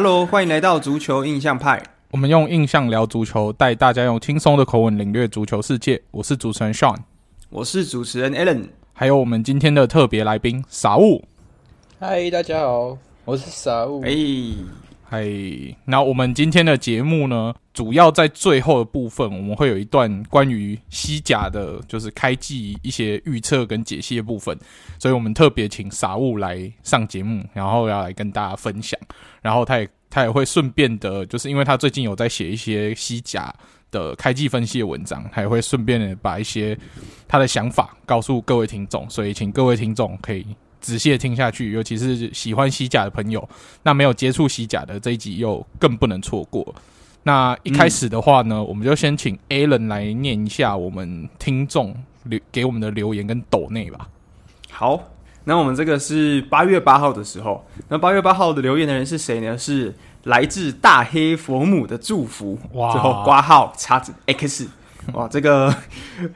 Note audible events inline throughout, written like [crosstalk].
Hello，欢迎来到足球印象派。我们用印象聊足球，带大家用轻松的口吻领略足球世界。我是主持人 Sean，我是主持人 Allen，还有我们今天的特别来宾傻物。嗨，大家好，我是傻物。哎，嗨，那我们今天的节目呢，主要在最后的部分，我们会有一段关于西甲的，就是开季一些预测跟解析的部分。所以我们特别请傻物来上节目，然后要来跟大家分享。然后他也。他也会顺便的，就是因为他最近有在写一些西甲的开季分析的文章，他也会顺便的把一些他的想法告诉各位听众，所以请各位听众可以仔细的听下去，尤其是喜欢西甲的朋友，那没有接触西甲的这一集又更不能错过。那一开始的话呢，嗯、我们就先请 Alan 来念一下我们听众留给我们的留言跟抖内吧。好。那我们这个是八月八号的时候，那八月八号的留言的人是谁呢？是来自大黑佛母的祝福，哇，最后挂号叉子 X，哇，这个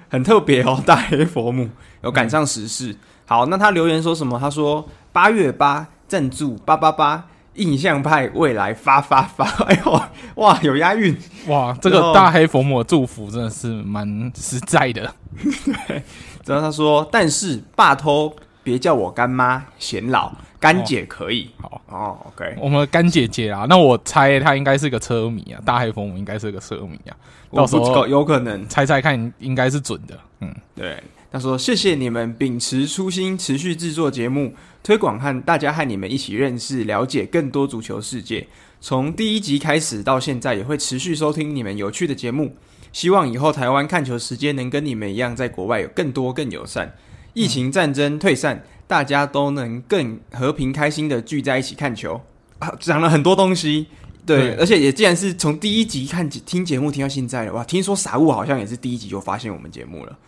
很特别哦，大黑佛母有赶上时事。好，那他留言说什么？他说八月八赞助八八八印象派未来发发发，[laughs] 哎呦，哇，有押韵，哇，这个大黑佛母的祝福真的是蛮实在的。[laughs] 对，然后他说，但是霸偷。别叫我干妈，显老干姐可以。哦、好哦，OK，我们干姐姐啊，那我猜他应该是个车迷啊，大黑佛母应该是个车迷啊，到时候有可能猜猜看，应该是准的。嗯，对，他说谢谢你们秉持初心，持续制作节目，推广和大家和你们一起认识、了解更多足球世界。从第一集开始到现在，也会持续收听你们有趣的节目。希望以后台湾看球时间能跟你们一样，在国外有更多更友善。疫情战争退散，大家都能更和平开心的聚在一起看球啊！讲了很多东西，对，对而且也既然是从第一集看听节目听到现在了，哇！听说傻物好像也是第一集就发现我们节目了，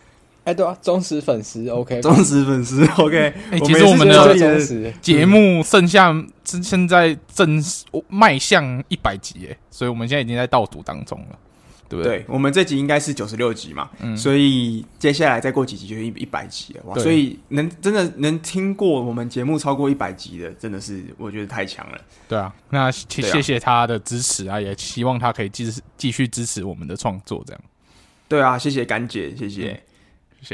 哎，对啊，忠实粉丝，OK，[laughs] 忠实粉丝，OK。[laughs] 哎，其实我们的 [laughs] 节目剩下现在正迈向一百集，哎，所以我们现在已经在倒数当中了。对不，对，我们这集应该是九十六集嘛，嗯，所以接下来再过几集就一一百集了哇！所以能真的能听过我们节目超过一百集的，真的是我觉得太强了。对啊，那谢谢他的支持啊，也希望他可以继续继续支持我们的创作，这样。对啊，谢谢干姐，谢谢，嗯、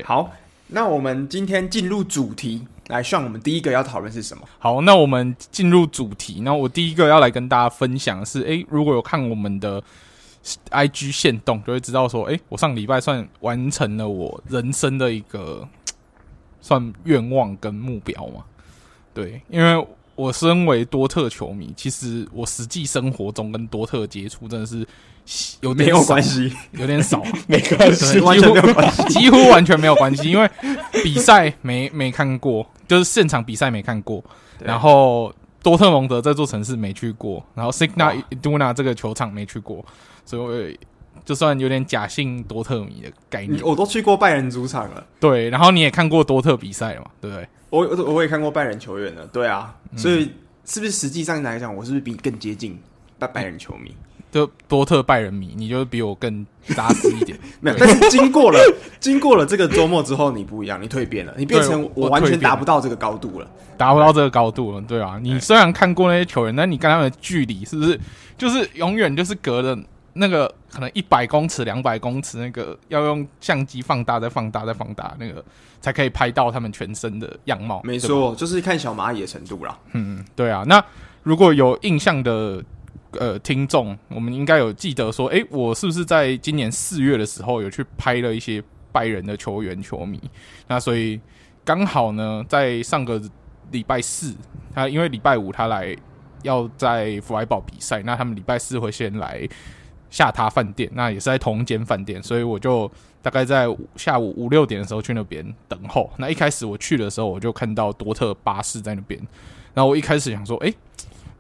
好，那我们今天进入主题，来，算我们第一个要讨论是什么？好，那我们进入主题，那我第一个要来跟大家分享的是，诶，如果有看我们的。I G 线动就会知道说，诶、欸，我上礼拜算完成了我人生的一个算愿望跟目标嘛。对，因为我身为多特球迷，其实我实际生活中跟多特接触真的是有点没有关系，有点少，[laughs] 没关系，完全没有关系，[laughs] 几乎完全没有关系，因为比赛没没看过，就是现场比赛没看过，然后多特蒙德这座城市没去过，然后 Signal Iduna 这个球场没去过。所以，就算有点假性多特迷的概念，我都去过拜仁主场了。对，然后你也看过多特比赛了嘛？对不对？我我也看过拜仁球员了。对啊，嗯、所以是不是实际上来讲，我是不是比你更接近拜拜仁球迷？就多特拜仁迷，你就比我更扎实一点。[laughs] 没有，但是经过了 [laughs] 经过了这个周末之后，你不一样，你蜕变了，你变成我完全达不到这个高度了，达不到这个高度了。对啊，你虽然看过那些球员，但你跟他们的距离是不是就是永远就是隔着？那个可能一百公尺、两百公尺，那个要用相机放大、再放大、再放大，那个才可以拍到他们全身的样貌。没错，就是看小蚂蚁的程度啦。嗯，对啊。那如果有印象的呃听众，我们应该有记得说，诶，我是不是在今年四月的时候有去拍了一些拜仁的球员、球迷？那所以刚好呢，在上个礼拜四，他因为礼拜五他来要在弗莱堡比赛，那他们礼拜四会先来。下榻饭店，那也是在同间饭店，所以我就大概在下午五六点的时候去那边等候。那一开始我去的时候，我就看到多特巴士在那边。然后我一开始想说，诶，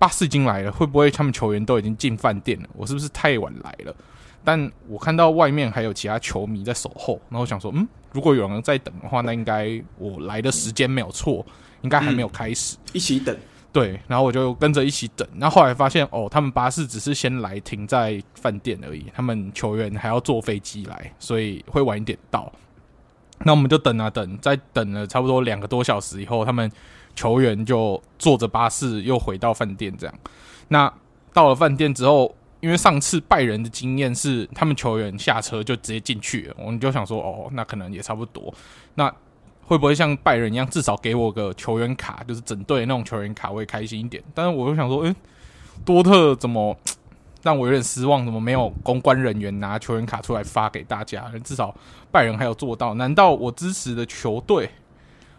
巴士已经来了，会不会他们球员都已经进饭店了？我是不是太晚来了？但我看到外面还有其他球迷在守候，然后我想说，嗯，如果有人在等的话，那应该我来的时间没有错，应该还没有开始，一起等。对，然后我就跟着一起等。那后，后来发现，哦，他们巴士只是先来停在饭店而已，他们球员还要坐飞机来，所以会晚一点到。那我们就等啊等，在等了差不多两个多小时以后，他们球员就坐着巴士又回到饭店。这样，那到了饭店之后，因为上次拜仁的经验是他们球员下车就直接进去了，我们就想说，哦，那可能也差不多。那会不会像拜仁一样，至少给我个球员卡，就是整队那种球员卡，我也开心一点？但是我又想说，诶，多特怎么 [tsk] 让我有点失望？怎么没有公关人员拿球员卡出来发给大家？至少拜仁还有做到。难道我支持的球队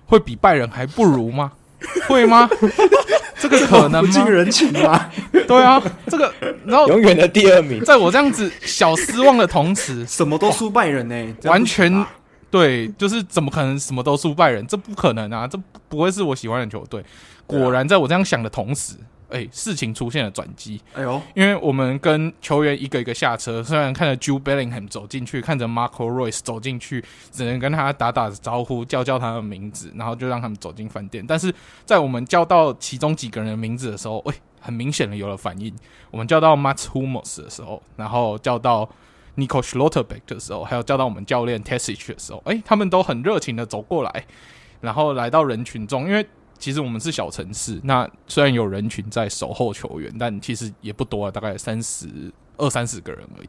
会比拜仁还不如吗？[laughs] 会吗？[laughs] 这个可能吗？不近人情吗？[laughs] 对啊，这个然后永远的第二名，在我这样子小失望的同时，什么都输拜仁呢、欸？完全对，就是怎么可能什么都输拜仁？这不可能啊！这不会是我喜欢的球队。果然，在我这样想的同时。哎、欸，事情出现了转机。哎呦，因为我们跟球员一个一个下车，虽然看着 Jude Bellingham 走进去，看着 Marco Royce 走进去，只能跟他打打招呼，叫叫他的名字，然后就让他们走进饭店。但是在我们叫到其中几个人的名字的时候，哎、欸，很明显的有了反应。我们叫到 Mats Hummels 的时候，然后叫到 Nico Schlotterbeck 的时候，还有叫到我们教练 Tessich 的时候，哎、欸，他们都很热情的走过来，然后来到人群中，因为。其实我们是小城市，那虽然有人群在守候球员，但其实也不多啊，大概三十二三十个人而已。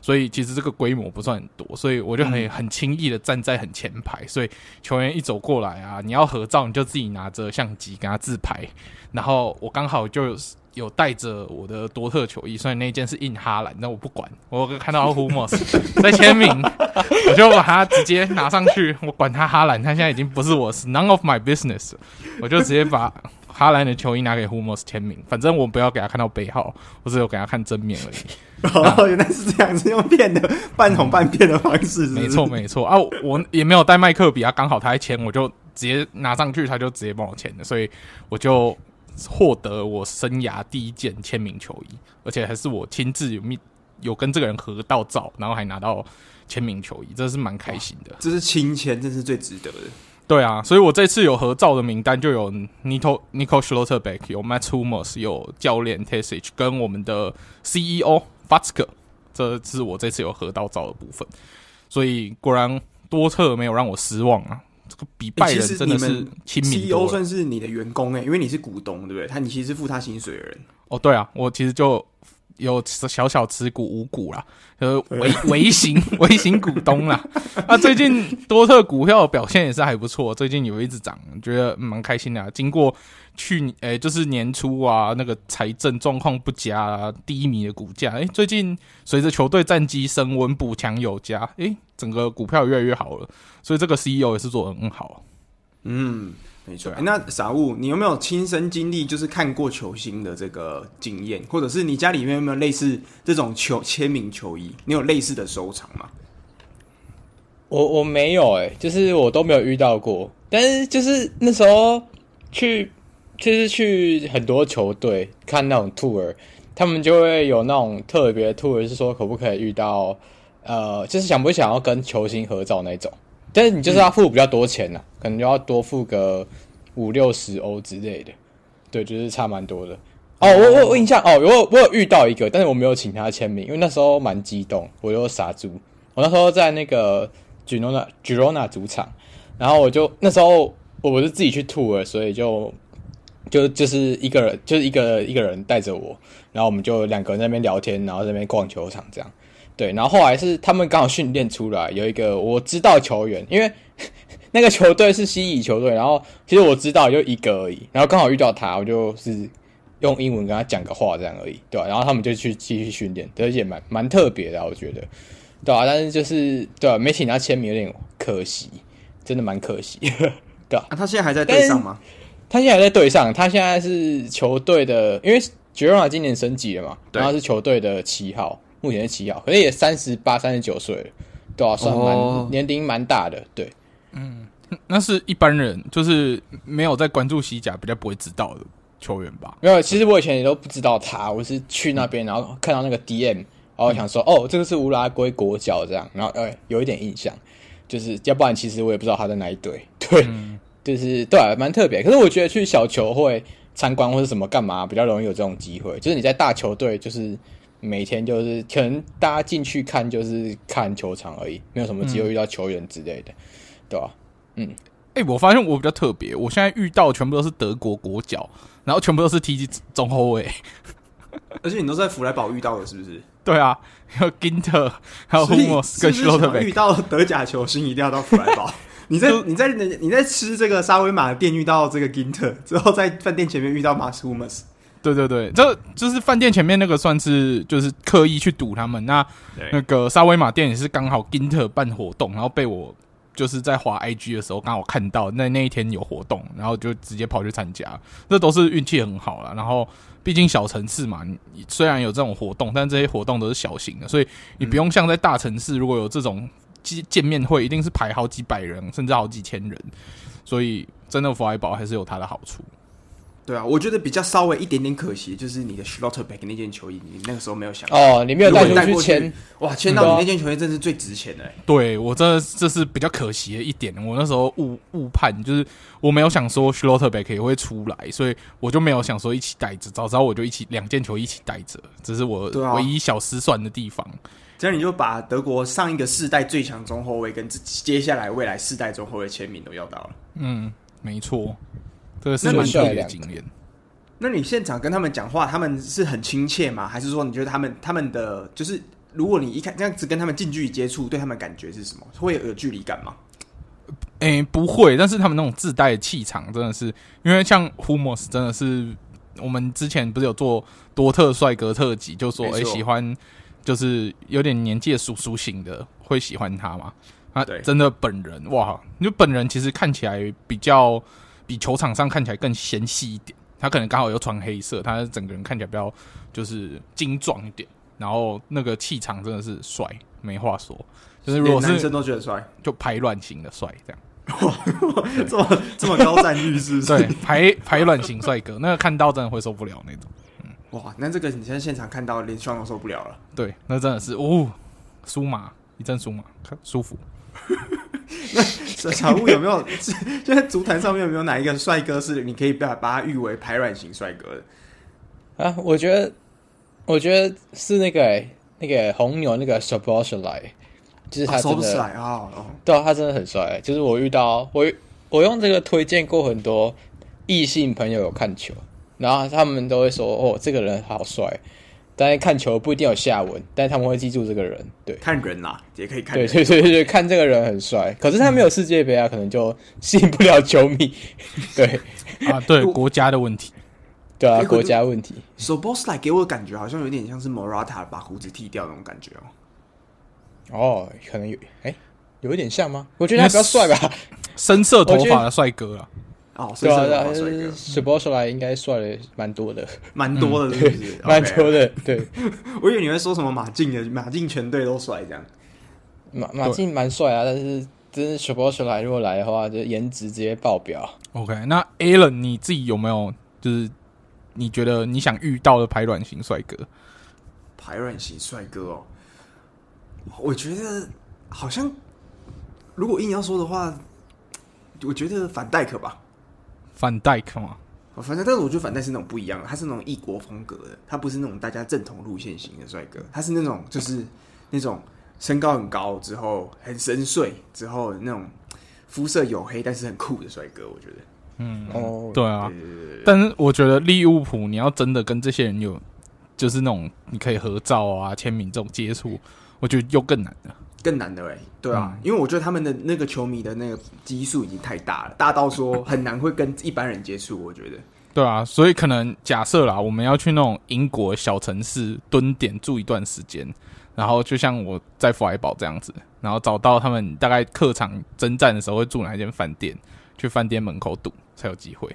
所以其实这个规模不算很多，所以我就很很轻易的站在很前排。所以球员一走过来啊，你要合照，你就自己拿着相机跟他自拍。然后我刚好就。有带着我的多特球衣，虽然那件是印哈兰，但我不管。我看到 Hummels [laughs] 在签名，[laughs] 我就把它直接拿上去。我管他哈兰，他现在已经不是我，是 none of my business。我就直接把哈兰的球衣拿给 Hummels 签名。反正我不要给他看到背号，我只有给他看正面而已。[laughs] 哦，原来是这样，是用骗的半哄半骗的方式？没错，没错啊！我也没有带麦克笔啊，刚好他还签，我就直接拿上去，他就直接帮我签的，所以我就。获得我生涯第一件签名球衣，而且还是我亲自有密有跟这个人合到照，然后还拿到签名球衣，这是蛮开心的。这是亲签，这是最值得的。对啊，所以我这次有合照的名单就有 Nico Nico Schlotterbeck，有 Mats Hummels，有教练 Terzic 跟我们的 CEO Watzke，这是我这次有合到照的部分。所以果然多特没有让我失望啊。这个比拜仁真的是亲民。CEO 算是你的员工诶，因为你是股东，对不对？他你其实是付他薪水的人。哦，对啊，我其实就有小小持股五股啦，呃，微 [laughs] 微型 [laughs] 微型股东啦。啊，最近多特股票表现也是还不错，最近有一直涨，觉得蛮开心的啊。经过去年诶、欸，就是年初啊，那个财政状况不佳啊，低迷的股价，诶、欸，最近随着球队战绩升温，补强有加，诶、欸，整个股票越来越好了。所以这个 CEO 也是做得很好。嗯，没错。那傻物，你有没有亲身经历，就是看过球星的这个经验，或者是你家里面有没有类似这种球签名球衣？你有类似的收藏吗？我我没有哎、欸，就是我都没有遇到过。但是就是那时候去，就是去很多球队看那种 tour，他们就会有那种特别 tour，是说可不可以遇到，呃，就是想不想要跟球星合照那种。但是你就是要付比较多钱呐、啊嗯，可能就要多付个五六十欧之类的，对，就是差蛮多的。哦，我我我印象哦，我我有遇到一个，但是我没有请他签名，因为那时候蛮激动，我又傻猪。我那时候在那个 Girona Girona 主场，然后我就那时候我是自己去 tour，所以就就就是一个人，就是一个一个人带着我，然后我们就两个人在那边聊天，然后在那边逛球场这样。对，然后后来是他们刚好训练出来有一个我知道球员，因为那个球队是西乙球队，然后其实我知道就一个而已，然后刚好遇到他，我就是用英文跟他讲个话这样而已，对吧？然后他们就去继续训练，而且蛮蛮特别的，我觉得，对吧？但是就是对吧？没请他签名有点可惜，真的蛮可惜，[laughs] 对吧？啊，他现在还在队上吗？他现在还在队上，他现在是球队的，因为杰罗纳今年升级了嘛，然后是球队的七号。目前是七号，可能也三十八、三十九岁了，对啊，算蛮、oh. 年龄蛮大的，对，嗯，那是一般人，就是没有在关注西甲，比较不会知道的球员吧？没有，其实我以前也都不知道他，我是去那边，然后看到那个 DM，然后想说，嗯、哦，这个是乌拉圭国脚这样，然后哎、欸，有一点印象，就是要不然其实我也不知道他在哪一队，[laughs] 对，嗯、就是对、啊，蛮特别。可是我觉得去小球会参观或者什么干嘛，比较容易有这种机会，就是你在大球队就是。每天就是可能大家进去看就是看球场而已，没有什么机会遇到球员之类的，嗯、对吧？嗯，哎、欸，我发现我比较特别，我现在遇到全部都是德国国脚，然后全部都是踢中后卫。[laughs] 而且你都在弗莱堡遇到的，是不是？对啊，还有 Ginter，还有 Hummels 跟 Schlotterbeck 遇到德甲球星，一定要到弗莱堡。你在你在你在吃这个沙威玛的店遇到这个 Ginter 之后，在饭店前面遇到马斯 Hummels。对对对，这就是饭店前面那个算是就是刻意去堵他们。那那个沙威玛店也是刚好 Ginter 办活动，然后被我就是在滑 IG 的时候刚好看到那那一天有活动，然后就直接跑去参加。这都是运气很好了。然后毕竟小城市嘛，你虽然有这种活动，但这些活动都是小型的，所以你不用像在大城市，如果有这种见见面会，一定是排好几百人甚至好几千人。所以真的福爱宝还是有它的好处。对啊，我觉得比较稍微一点点可惜，就是你的 Schlotterbeck 那件球衣，你那个时候没有想到哦，你没有带过去签，哇，签到你那件球衣真是最值钱的。对我真的这是比较可惜的一点，我那时候误误判，就是我没有想说 Schlotterbeck 也会出来，所以我就没有想说一起带着，早知道我就一起两件球衣一起带着，这是我唯一小失算的地方。啊、这样你就把德国上一个世代最强中后卫跟接下来未来世代中后卫签名都要到了。嗯，没错。这个是蛮特别的经验。那你现场跟他们讲话，他们是很亲切吗？还是说你觉得他们他们的就是，如果你一看这样子跟他们近距离接触，对他们感觉是什么？会有距离感吗？诶、欸，不会。但是他们那种自带的气场，真的是因为像 Hummels 真的是我们之前不是有做多特帅哥特辑，就说诶、欸、喜欢就是有点年纪的叔叔型的会喜欢他嘛？啊，对，真的本人哇，因为本人其实看起来比较。比球场上看起来更纤细一点，他可能刚好又穿黑色，他整个人看起来比较就是精壮一点，然后那个气场真的是帅，没话说。就是如果是男生都觉得帅，就排卵型的帅这样。哇，这么这么高赞誉是不是？对，排排卵型帅哥，那个看到真的会受不了那种。嗯，哇，那这个你现在现场看到连双都受不了了。对，那真的是哦，舒麻一阵舒麻，看舒服。[laughs] 那小物有没有？[laughs] 就在足坛上面有没有哪一个帅哥是你可以把把他誉为排卵型帅哥的？啊，我觉得，我觉得是那个、欸、那个红牛那个 Szoboszlai，就是他真的啊，对啊，他真的很帅。就是我遇到我我用这个推荐过很多异性朋友有看球，然后他们都会说哦，这个人好帅。但是看球不一定有下文，但是他们会记住这个人。对，看人啦，也可以看人。对对对对，看这个人很帅，可是他没有世界杯啊，可能就吸引不了球迷。[laughs] 对啊，对国家的问题，对啊，国家问题。Szoboszlai 给我的感觉好像有点像是 Morata 把胡子剃掉那种感觉哦。哦，可能有，哎，有一点像吗？我觉得他比较帅吧，深色头发的帅哥啊。哦，对啊，是啊，Szoboszlai 应该帅的蛮多的，蛮多的，是不是？[laughs] 蛮多的，对。[laughs] 我以为你会说什么马竞的，马竞全队都帅这样。马马竞蛮帅啊，但是真是 Szoboszlai 如果来的话，就颜值直接爆表。OK，那 Alan 你自己有没有就是你觉得你想遇到的排卵型帅哥？排卵型帅哥哦，我觉得好像如果硬要说的话，我觉得反戴克吧。范戴克嘛，反正但是我觉得反戴是那种不一样的，他是那种异国风格的，他不是那种大家正统路线型的帅哥，他是那种就是那种身高很高之后很深邃之后那种肤色黝黑但是很酷的帅哥，我觉得，嗯哦，对啊，对对对对，但是我觉得利物浦你要真的跟这些人有就是那种你可以合照啊签名这种接触，我觉得又更难了。更难的哎、欸，对啊、嗯，因为我觉得他们的那个球迷的那个基数已经太大了，大到说很难会跟一般人接触。我觉得，对啊，所以可能假设啦，我们要去那种英国小城市蹲点住一段时间，然后就像我在弗莱堡这样子，然后找到他们大概客场征战的时候会住哪一间饭店，去饭店门口堵才有机会。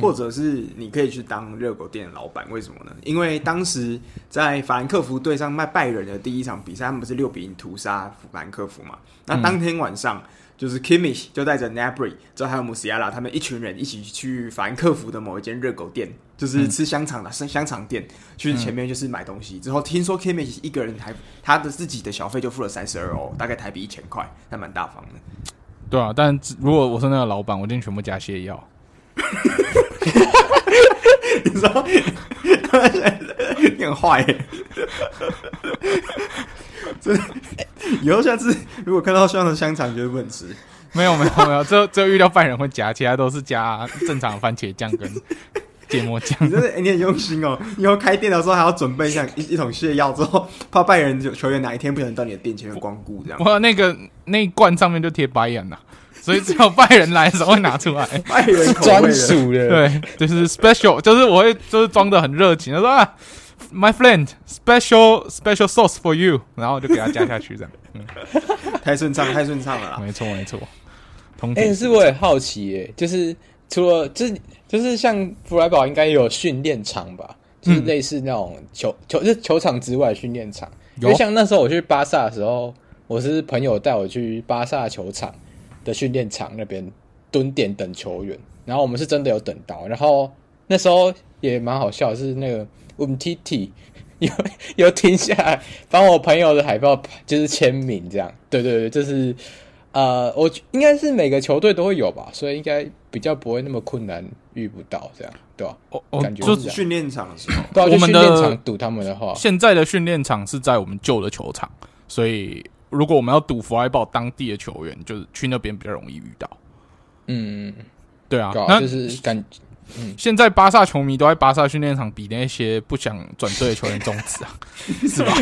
或者是你可以去当热狗店的老板，为什么呢？因为当时在法兰克福对上卖拜仁的第一场比赛，他们不是六比零屠杀法兰克福嘛？那当天晚上，就是 Kimmich 就带着 Gnabry 之后还有 Musiala 他们一群人一起去法兰克福的某一间热狗店，就是吃香肠的香香肠店，去前面就是买东西。之后听说 Kimmich 一个人还他的自己的小费就付了三十二欧，大概台币一千块，还蛮大方的。对啊，但如果我是那个老板，我一定全部加泻药。[laughs] 你说你很坏，真的。以后下次如果看到这样的香肠，绝对不能吃。没有没有没有，只有只有遇到犯人会夹，其他都是夹正常番茄酱跟芥末酱。你真的、你很用心哦。以后开店的时候还要准备一下一一桶泻药，之后怕拜仁球员哪一天不小心到你的店前面光顾这样。哇，那个那一罐上面就贴白眼了，所以只有拜仁来的时候会拿出来。[laughs] 拜仁专属的，对，就是 special，就是我会就是装的很热情，他说啊，my friend，special special sauce for you，然后就给他加下去这样。嗯，[laughs] 太顺畅，太顺畅了啦。没错，没错。哎、欸，是我也好奇耶，就是除了就是就是像弗莱堡应该有训练场吧，就是类似那种球、嗯、球就是球场之外训练场。因为像那时候我去巴萨的时候，我是朋友带我去巴萨球场的训练场那边蹲点等球员，然后我们是真的有等到，然后那时候也蛮好笑，是那个 Umtiti [laughs] 有有停下来帮我朋友的海报就是签名这样，对对对，就是。呃，我应该是每个球队都会有吧，所以应该比较不会那么困难遇不到这样，对吧？哦哦，感觉就是训练场的时候，对啊，我们的训练场堵他们的话，现在的训练场是在我们旧的球场，所以如果我们要赌弗莱堡当地的球员，就是去那边比较容易遇到。嗯，对啊，那就是感。嗯，现在巴萨球迷都在巴萨训练场比那些不想转队的球员中指啊，[laughs] 是吧？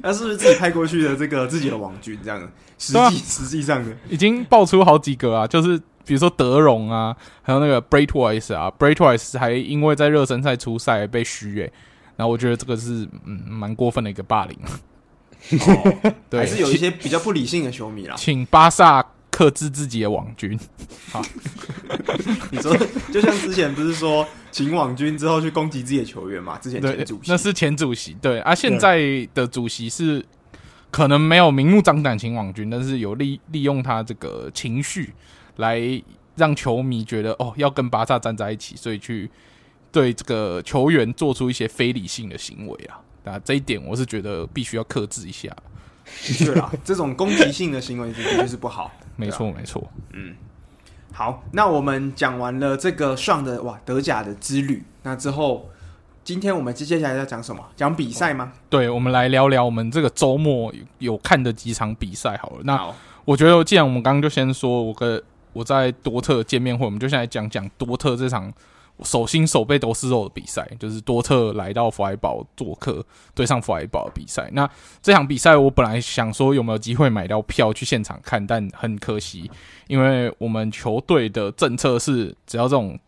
那是不是自己派过去的这个自己的网军这样？实际、啊、实际上的已经爆出好几个啊，就是比如说德容啊，还有那个 Braithwaite 啊，Braithwaite 还因为在热身赛出赛被虚诶，然后我觉得这个是嗯蛮过分的一个霸凌。哦、对，还是有一些比较不理性的球迷啦，请巴萨。克制自己的网军，[laughs] 好，[laughs] 你说就像之前不是说请网军之后去攻击自己的球员嘛？之前前主席那是前主席，对啊，现在的主席是可能没有明目张胆请网军，但是有利利用他这个情绪来让球迷觉得哦要跟巴萨站在一起，所以去对这个球员做出一些非理性的行为啊，那这一点我是觉得必须要克制一下。[laughs] 对啦，这种攻击性的行为绝对是不好。[laughs] 没错，没错。嗯，好，那我们讲完了这个上的哇德甲的之旅，那之后，今天我们接接下来要讲什么？讲比赛吗？对，我们来聊聊我们这个周末有看的几场比赛好了。那我觉得，既然我们刚刚就先说我跟我在多特见面会，我们就先来讲讲多特这场。手心手背都是肉的比赛，就是多特来到弗莱堡做客，对上弗莱堡的比赛。那这场比赛我本来想说有没有机会买到票去现场看，但很可惜，因为我们球队的政策是，只要这种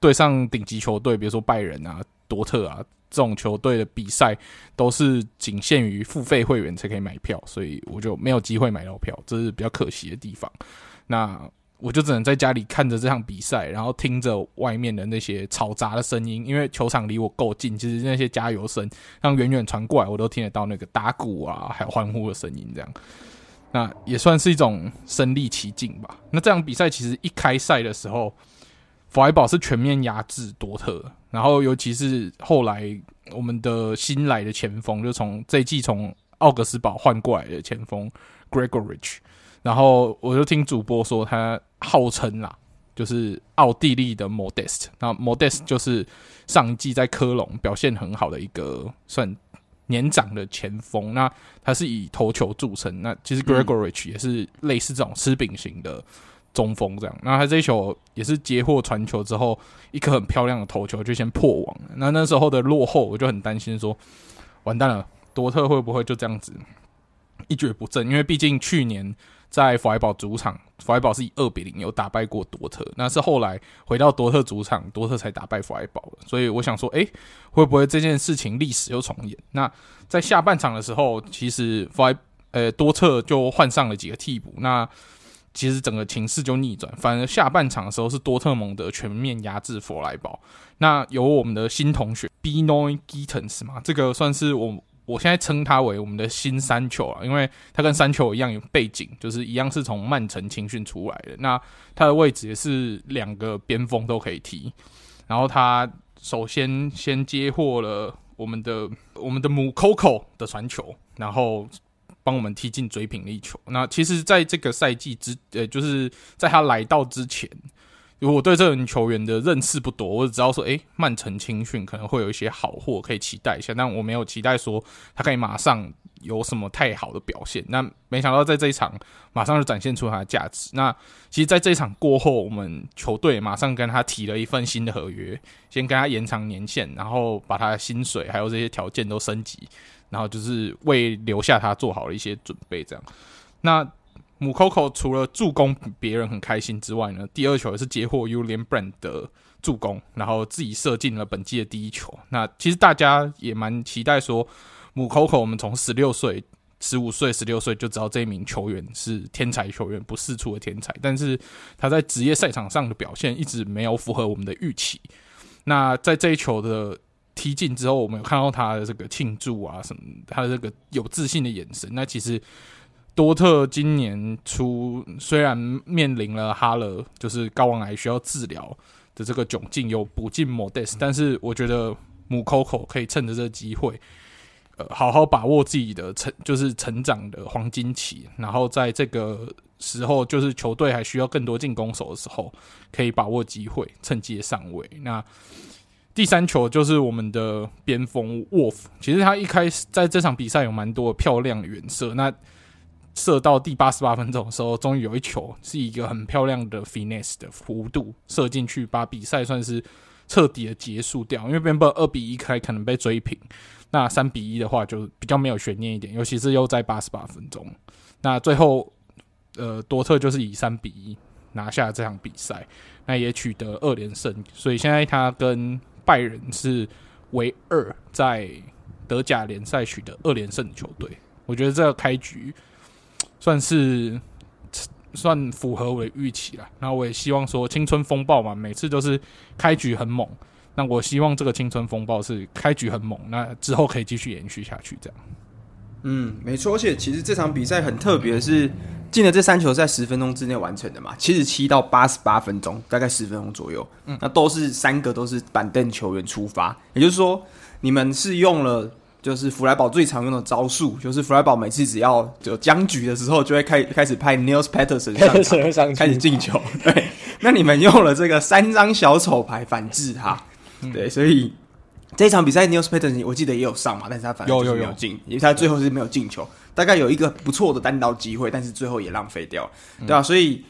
对上顶级球队，比如说拜仁啊、多特啊这种球队的比赛，都是仅限于付费会员才可以买票，所以我就没有机会买到票，这是比较可惜的地方。那。我就只能在家里看着这场比赛，然后听着外面的那些嘈杂的声音，因为球场离我够近，其实那些加油声，让远远传过来，我都听得到那个打鼓啊，还有欢呼的声音，这样，那也算是一种身历其境吧。那这场比赛其实一开赛的时候，弗莱堡是全面压制多特，然后尤其是后来我们的新来的前锋，就从这季从奥格斯堡换过来的前锋 Gregorich。然后我就听主播说，他号称啦，就是奥地利的 Modest。那 Modest 就是上一季在科隆表现很好的一个算年长的前锋。那他是以头球著称。那其实 Gregoritsch 也是类似这种吃饼型的中锋这样。那他这一球也是截获传球之后，一颗很漂亮的头球就先破网。那那时候的落后，我就很担心说，完蛋了，多特会不会就这样子一蹶不振？因为毕竟去年。在弗莱堡主场，弗莱堡是以二比零有打败过多特，那是后来回到多特主场，多特才打败弗莱堡的。所以我想说，诶，会不会这件事情历史又重演？那在下半场的时候，其实弗莱呃多特就换上了几个替补，那其实整个情势就逆转，反而下半场的时候是多特蒙德全面压制弗莱堡。那有我们的新同学 Benoit Giettens 嘛，这个算是我。我现在称他为我们的新三球啊，因为他跟三球一样有背景，就是一样是从曼城青训出来的。那他的位置也是两个边锋都可以踢。然后他首先先接获了我们的我们的母 Coco 的传球，然后帮我们踢进追平力球。那其实在这个赛季之呃，就是在他来到之前，我对这名球员的认识不多，我只知道说，诶，曼城青训可能会有一些好货可以期待一下，但我没有期待说他可以马上有什么太好的表现。那没想到在这一场马上就展现出他的价值。那其实，在这一场过后，我们球队马上跟他提了一份新的合约，先跟他延长年限，然后把他的薪水还有这些条件都升级，然后就是为留下他做好了一些准备。这样，那。母 Coco 除了助攻别人很开心之外呢，第二球也是截获 Ulin Brand 的助攻，然后自己射进了本季的第一球。那其实大家也蛮期待说，母 Coco，我们从十六岁、十五岁、十六岁就知道这一名球员是天才球员，不世出的天才。但是他在职业赛场上的表现一直没有符合我们的预期。那在这一球的踢进之后，我们有看到他的这个庆祝啊什么，他的这个有自信的眼神。那其实。多特今年初虽然面临了哈勒就是睾丸癌需要治疗的这个窘境，有补进莫德斯，但是我觉得姆科科可以趁着这个机会，呃，好好把握自己的成就是成长的黄金期，然后在这个时候，就是球队还需要更多进攻手的时候，可以把握机会，趁机上位。那第三球就是我们的边锋沃夫，其实他一开始在这场比赛有蛮多漂亮的远射，那。射到第八十八分钟的时候，终于有一球是一个很漂亮的 finesse 的弧度射进去，把比赛算是彻底的结束掉。因为原本二比一开可能被追平，那三比一的话就比较没有悬念一点，尤其是又在八十八分钟。那最后，呃，多特就是以三比一拿下这场比赛，那也取得二连胜。所以现在他跟拜仁是唯二在德甲联赛取得二连胜的球队。我觉得这个开局。算是算符合我的预期了，然后我也希望说青春风暴嘛，每次都是开局很猛，那我希望这个青春风暴是开局很猛，那之后可以继续延续下去，这样。嗯，没错，而且其实这场比赛很特别，是进了这三球在十分钟之内完成的嘛，七十七到八十八分钟，大概十分钟左右，嗯，那都是三个都是板凳球员出发，也就是说你们是用了。就是弗莱堡最常用的招数，就是弗莱堡每次只要有僵局的时候，就会开开始派 Nils Peterson 上场 [laughs] 开始进球。[laughs] 对，那你们用了这个三张小丑牌反制他，嗯、对，所以这场比赛 Nils Peterson 我记得也有上嘛，但是他反正就是没有进，因为他最后是没有进球，大概有一个不错的单刀机会，但是最后也浪费掉，对啊，所以，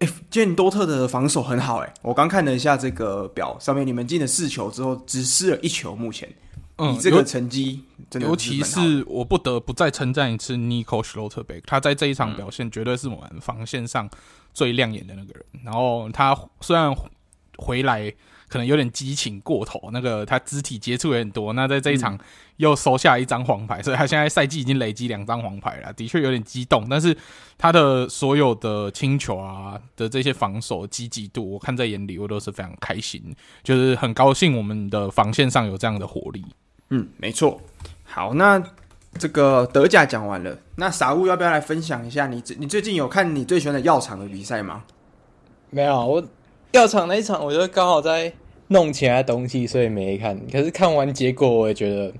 哎、欸，今天多特的防守很好、欸，哎，我刚看了一下这个表，上面你们进了四球之后，只失了一球，目前。嗯，这个成绩，尤其是我不得不再称赞一次 Nico Schlotterbeck，他在这一场表现绝对是我们防线上最亮眼的那个人。然后他虽然回来可能有点激情过头，那个他肢体接触也很多，那在这一场又收下一张黄牌，所以他现在赛季已经累积两张黄牌了，的确有点激动。但是他的所有的清球啊的这些防守积极度，我看在眼里，我都是非常开心，就是很高兴我们的防线上有这样的火力。嗯，没错。好，那这个德甲讲完了，那傻物要不要来分享一下你最你最近有看你最喜欢的药厂的比赛吗？没有，我药厂那一场，我就刚好在弄其他东西，所以没看。可是看完结果，我也觉得，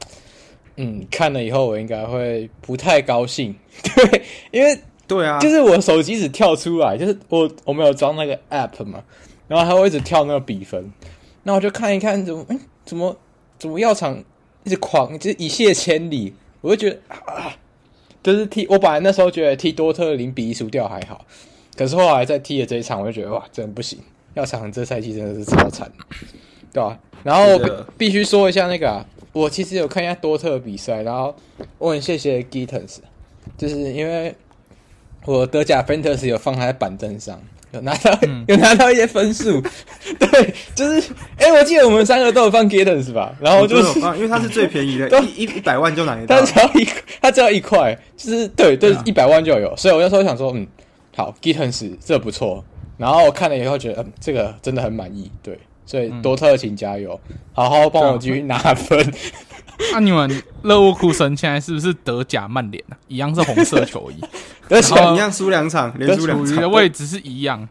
嗯，看了以后我应该会不太高兴。[laughs] 对，因为对啊，就是我手机只跳出来，就是我我没有装那个 app 嘛，然后它会一直跳那个比分，那我就看一看，怎么，嗯，怎么怎么药厂。一直狂，就是一泻千里，我就觉得啊，就是踢我本来那时候觉得踢多特零比一输掉还好，可是后来在踢了这一场，我就觉得哇，真的不行，药厂这赛季真的是超惨，对吧、啊？然后必须说一下那个、啊，我其实有看一下多特比赛，然后我很谢谢 Gittens，就是因为我德甲 Fantasy 有放他在板凳上。有拿到，嗯、[laughs] 有拿到一些分数，[laughs] 对，就是，哎、欸，我记得我们三个都有放 Giddens 是吧？然后就是，因为它是最便宜的，[laughs] 一一一百万就拿得到，它只要一，它只要一块，就是对，对，一百万就有。所以我那时候想说，嗯，好，Giddens 这不错。然后我看了以后觉得，嗯，这个真的很满意，对，所以多特请加油，好好帮我继续拿分。那、[laughs] 啊、你们勒沃库森现在是不是德甲曼联啊？一样是红色球衣，[laughs] 而且一样输两场，连输两场，的位置是一样。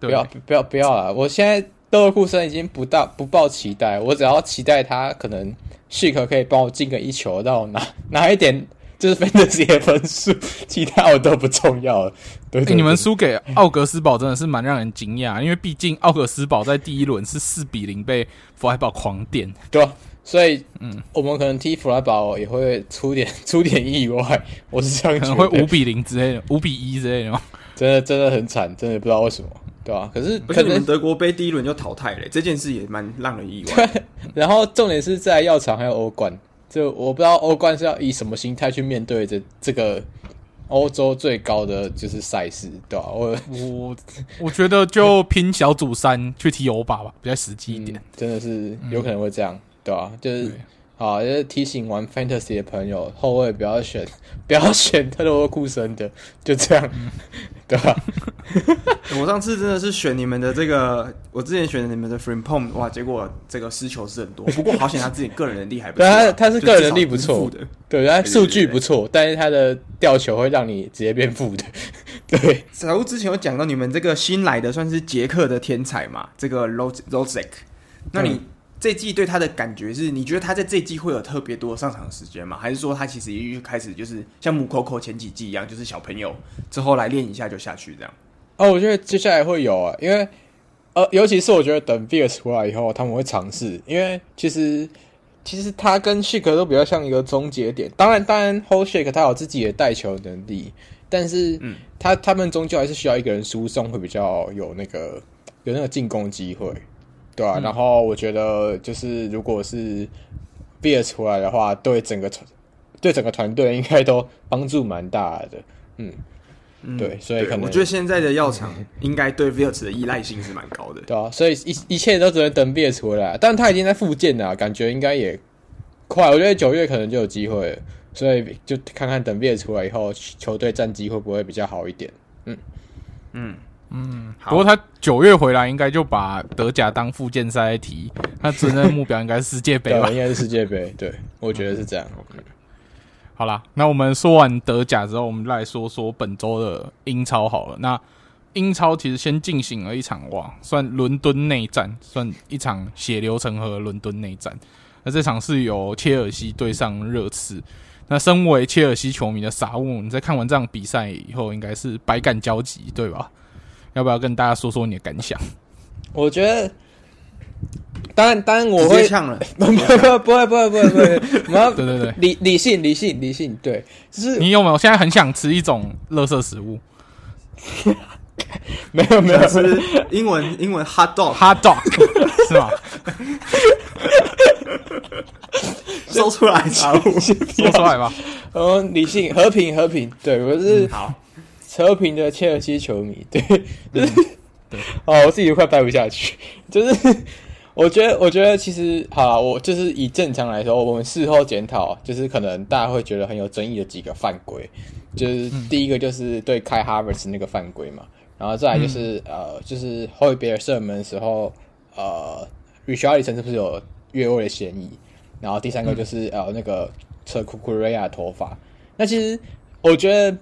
不要不要不要啊！我现在勒沃库森已经不大不抱期待，我只要期待他可能 Schick 可以帮我进个一球，让我拿拿一点就是 fantasy 的分数，[laughs] 其他我都不重要了。对，对，对，欸，你们输给奥格斯堡真的是蛮让人惊讶，因为毕竟奥格斯堡在第一轮是四比零被弗莱堡狂点，对啊，所以，嗯，我们可能踢弗莱堡也会出点 [laughs] 出点意外，我是这样觉得，可能会五比零之类的，五比一之类的吗？真的真的很惨，真的不知道为什么，对吧、啊？可是可能德国杯第一轮就淘汰了，这件事也蛮让人意外。[laughs] 然后重点是在药厂还有欧冠，就我不知道欧冠是要以什么心态去面对这这个欧洲最高的就是赛事，对吧、啊？我我我觉得就拼小组三去踢欧霸吧，比较实际一点、嗯。真的是有可能会这样，嗯、对吧、啊？就是。好，就是提醒玩 Fantasy 的朋友，后卫不要选，[laughs] 不要选特洛库森的，就这样，嗯、[laughs] 对吧？[laughs] 我上次真的是选你们的这个，我之前选你们的 Frimpong，哇，结果这个失球是很多。不过好险他自己个人能力还不错、啊，对，他他是个人能力不错的，对，他数据不错，但是他的吊球会让你直接变负的。对，小吴之前有讲到你们这个新来的算是捷克的天才嘛，这个 Losek，那你？嗯这季对他的感觉是，你觉得他在这季会有特别多的上场时间吗？还是说他其实一开始就是像母口口前几季一样，就是小朋友之后来练一下就下去这样？哦，我觉得接下来会有啊，因为呃，尤其是我觉得等 Wirtz 回来以后，他们会尝试，因为其实其实他跟 Shake 都比较像一个终结点。当然，当然，Holshaker 他有自己的带球能力，但是嗯，他他们终究还是需要一个人输送，会比较有那个有那个进攻机会。对啊，嗯、然后我觉得就是，如果是 Wirtz 出来的话，对整个团对整个团队应该都帮助蛮大的。嗯，嗯对，所以可能我觉得现在的药厂应该对 Wirtz 的依赖性是蛮高的。对啊，所以一一切都只能等 Wirtz 回来，但他已经在复健了，感觉应该也快。我觉得九月可能就有机会了，所以就看看等 Wirtz 出来以后，球队战绩会不会比较好一点。嗯嗯。嗯，不过他九月回来，应该就把德甲当复健赛来踢。他真正目标应该是世界杯吧？[laughs] 应该是世界杯。对，我觉得是这样。OK，好啦，那我们说完德甲之后，我们来说说本周的英超好了。那英超其实先进行了一场哇，算伦敦内战，算一场血流成河伦敦内战。那这场是由切尔西对上热刺。那身为切尔西球迷的傻物，你在看完这场比赛以后，应该是百感交集，对吧？要不要跟大家说说你的感想？[laughs] 我觉得，当然，当然我会呛了，[laughs] 不不不会不会不会不会，我们要对对对，理理性理性理性，对，就是你有没有现在很想吃一种垃圾食物？没 [laughs] 有没有，是英文英文 hot dog hot dog 是吗？说出来，说出来吧。嗯，理性和平和平，对我是好。和平的切尔西球迷，对，[laughs] 就是，对，[laughs] 哦，我自己都快掰不下去。就是，我觉得，我觉得其实，好啦，我就是以正常来说，我们事后检讨，就是可能大家会觉得很有争议的几个犯规，就是第一个就是对开哈维斯那个犯规嘛，然后再来就是、嗯、呃，就是后卫别尔射门的时候，呃，Richarlison 是不是有越位的嫌疑？然后第三个就是、嗯、呃，那个扯库库瑞亚头发。那其实我觉得。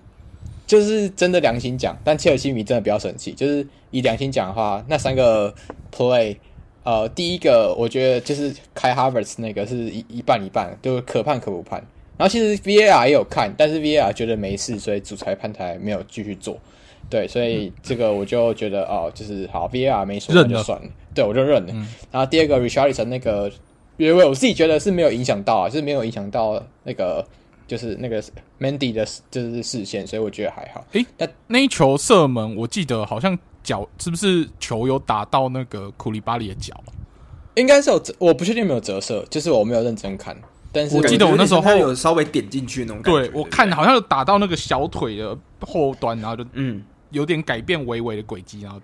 就是真的良心讲，但切尔西迷真的不要生气。就是以良心讲的话，那三个 play，呃，第一个我觉得就是开 Harvard 那个是一一半一半，就是可判可不判。然后其实 VAR 也有看，但是 VAR 觉得没事，所以主裁判台没有继续做。对，所以这个我就觉得哦，就是好 VAR 没说那就算了，对我就认了。嗯、然后第二个 Richarlison 那个越位，我自己觉得是没有影响到啊，就是没有影响到那个。就是那个 Mandy 的，就是视线，所以我觉得还好。诶、欸，那那一球射门，我记得好像脚是不是球有打到那个库里巴里的脚？应该是有折，我不确定有没有折射，就是我没有认真看。但是我记得我那时候有稍微点进去那种感觉。对，我看好像有打到那个小腿的后端，然后就嗯，有点改变微微的轨迹，然后。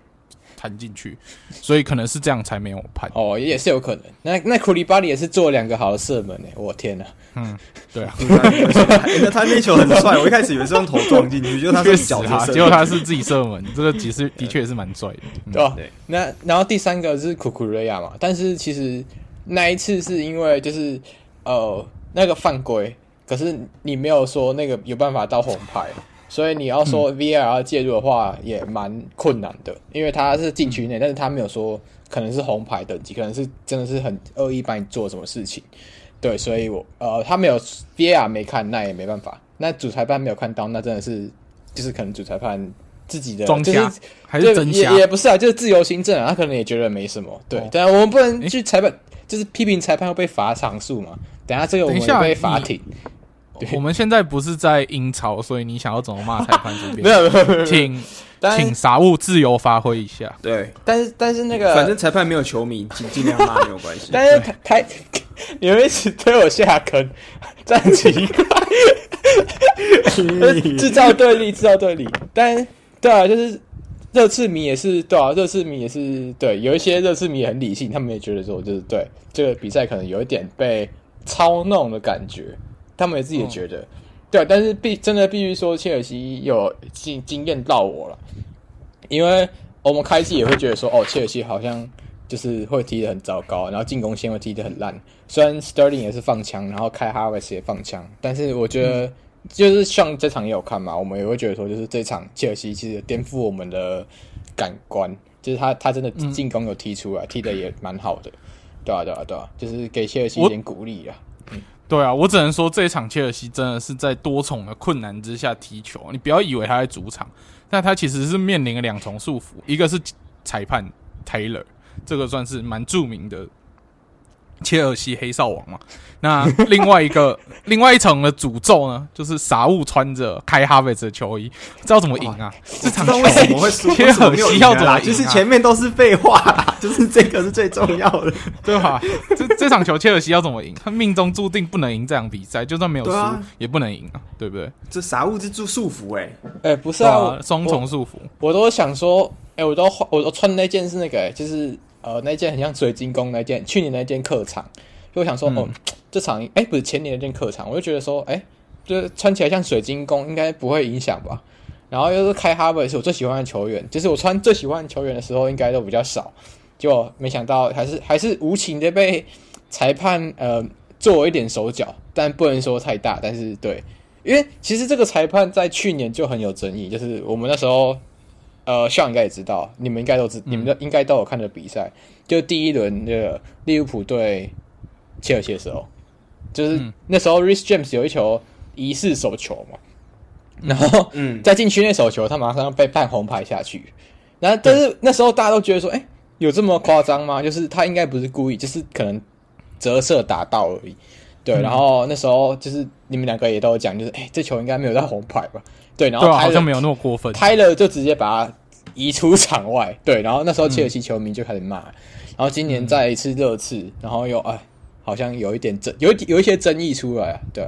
弹进去，所以可能是这样才没有判哦，也是有可能。那那库里巴里也是做了两个好的射门诶，我天呐，嗯，对啊，[laughs] 那他那球很帅，我一开始以为是用头撞进去，结果他是脚射，结果他是自己射门，[laughs] 这个其实的确是蛮帅的，对吧？对。那然后第三个是库库瑞亚嘛，但是其实那一次是因为就是呃那个犯规，可是你没有说那个有办法到红牌。所以你要说 VAR 介入的话，也蛮困难的，因为他是禁区内，但是他没有说可能是红牌等级，可能是真的是很恶意帮你做什么事情。对，所以我呃他没有 VAR 没看，那也没办法。那主裁判没有看到，那真的是就是可能主裁判自己的装瞎就是还是真瞎也？也不是啊，就是自由行政啊，他可能也觉得没什么。对，哦但我们不能去裁判，就是批评裁判会被罚场数嘛。等下这个我们被罚停。对我们现在不是在英超，所以你想要怎么骂裁判这边。[laughs] 没有没有没有，请请杂物自由发挥一下。对，但是但是那个反正裁判没有球迷，尽尽量骂没有关系。[laughs] 但是台台，你们一直推我下坑，这样奇怪，[laughs] 制造对立，制造对立。但对啊，就是热刺迷也是对啊，热刺迷也是对，有一些热刺迷很理性，他们也觉得说，就是对这个比赛可能有一点被操弄的感觉，他们也自己也觉得，对啊。但是必真的必须说，切尔西有经经验到我了，因为我们开季也会觉得说，哦，切尔西好像。就是会踢得很糟糕，然后进攻线会踢得很烂。虽然 Sterling 也是放枪，然后开 Havertz 也放枪，但是我觉得就是像这场也有看嘛，我们也会觉得说，就是这场切尔西其实颠覆我们的感官，就是他他真的进攻有踢出来，踢得也蛮好的。对啊，对啊，对啊，就是给切尔西一点鼓励啊。对啊，我只能说这一场切尔西真的是在多重的困难之下踢球。你不要以为他在主场，但他其实是面临了两重束缚，一个是裁判 Taylor。这个算是蛮著名的切尔西黑哨王嘛？那另外一个、[laughs] 另外一层的诅咒呢，就是傻物穿着开哈维兹的球衣，知道怎么赢啊？这场为什么会输？切尔西要怎么赢？就是前面都是废话啦，[laughs] 就是这个是最重要的，对吧？这这场球切尔西要怎么赢？他命中注定不能赢这场比赛，就算没有输、啊、也不能赢啊，对不对？这傻物是住束缚哎，哎，不是啊，双重束缚。我都想说，哎，我都我都穿那件是那个、欸，就是。呃，那件很像水晶宫那件，去年那件客场，就我想说，嗯、哦，这场哎、欸，不是前年那件客场，我就觉得说，哎、欸，就是穿起来像水晶宫，应该不会影响吧？然后又是开哈维是我最喜欢的球员，就是我穿最喜欢的球员的时候，应该都比较少，就没想到还是还是无情的被裁判呃做一点手脚，但不能说太大，但是对，因为其实这个裁判在去年就很有争议，就是我们那时候。呃，校应该也知道，你们应该都知，嗯、你们都应该都有看的比赛，就第一轮那个利物浦对切尔西的时候，就是、嗯、那时候 Reece James 有一球疑似手球嘛，然后嗯，在禁区那手球，他马上被判红牌下去，然后但是那时候大家都觉得说，哎、欸，有这么夸张吗？就是他应该不是故意，就是可能折射打到而已，对，嗯、然后那时候就是你们两个也都有讲，就是哎、欸，这球应该没有到红牌吧？对，然后、啊、好像没有那么过分，拍了就直接把他移出场外。对，然后那时候切尔西球迷就开始骂。嗯、然后今年再一次热刺，然后又哎，好像有一点争，有有一些争议出来啊。对，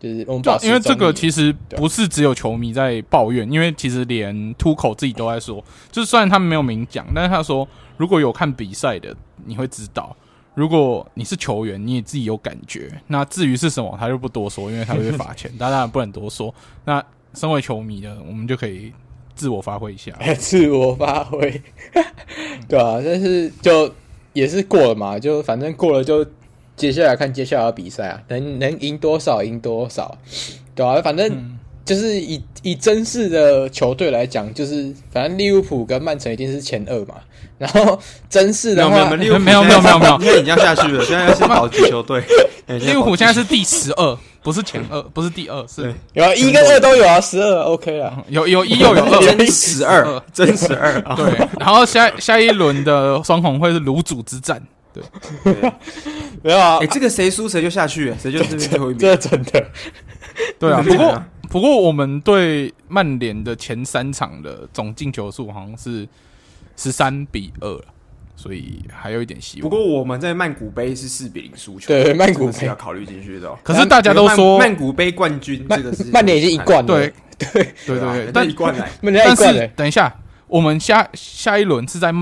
就是我们把因为这个其实不是只有球迷在抱怨，因为其实连秃口自己都在说，就是虽然他们没有明讲，但是他说如果有看比赛的，你会知道；如果你是球员，你也自己有感觉。那至于是什么，他就不多说，因为他会被罚钱，当然不能多说。那身为球迷的，我们就可以自我发挥一下。[laughs] 自我发挥，[laughs] 对啊，但是就也是过了嘛，就反正过了，就接下来看接下来的比赛啊，能能赢多少赢多少，对啊，反正就是以以真实的球队来讲，就是反正利物浦跟曼城一定是前二嘛。然后真实的话，没有没有没有没有没有，现在 [laughs] 已经要下去了，现在要先 [laughs] 保级球队。利物浦现在是第十二。不是前二，不是第二，是有啊，一跟二都有啊，十二 OK 了，有有一又有 [laughs] 二，真十二，真十二。对，然后下下一轮的双红会是卤煮之战，对，[laughs] 没有啊，哎，这个谁输谁就下去，谁就是最后一名，[laughs] 这真的。对啊，不过不过我们对曼联的前三场的总进球数好像是十三比二。所以还有一点希望。不过我们在曼谷杯是四比零输球，对，曼谷是要考虑进去的。可是大家都说曼谷杯冠军这个是 [laughs] 曼联已经一冠了，对对对对，但一冠来，但是等一下，我们下下一轮是在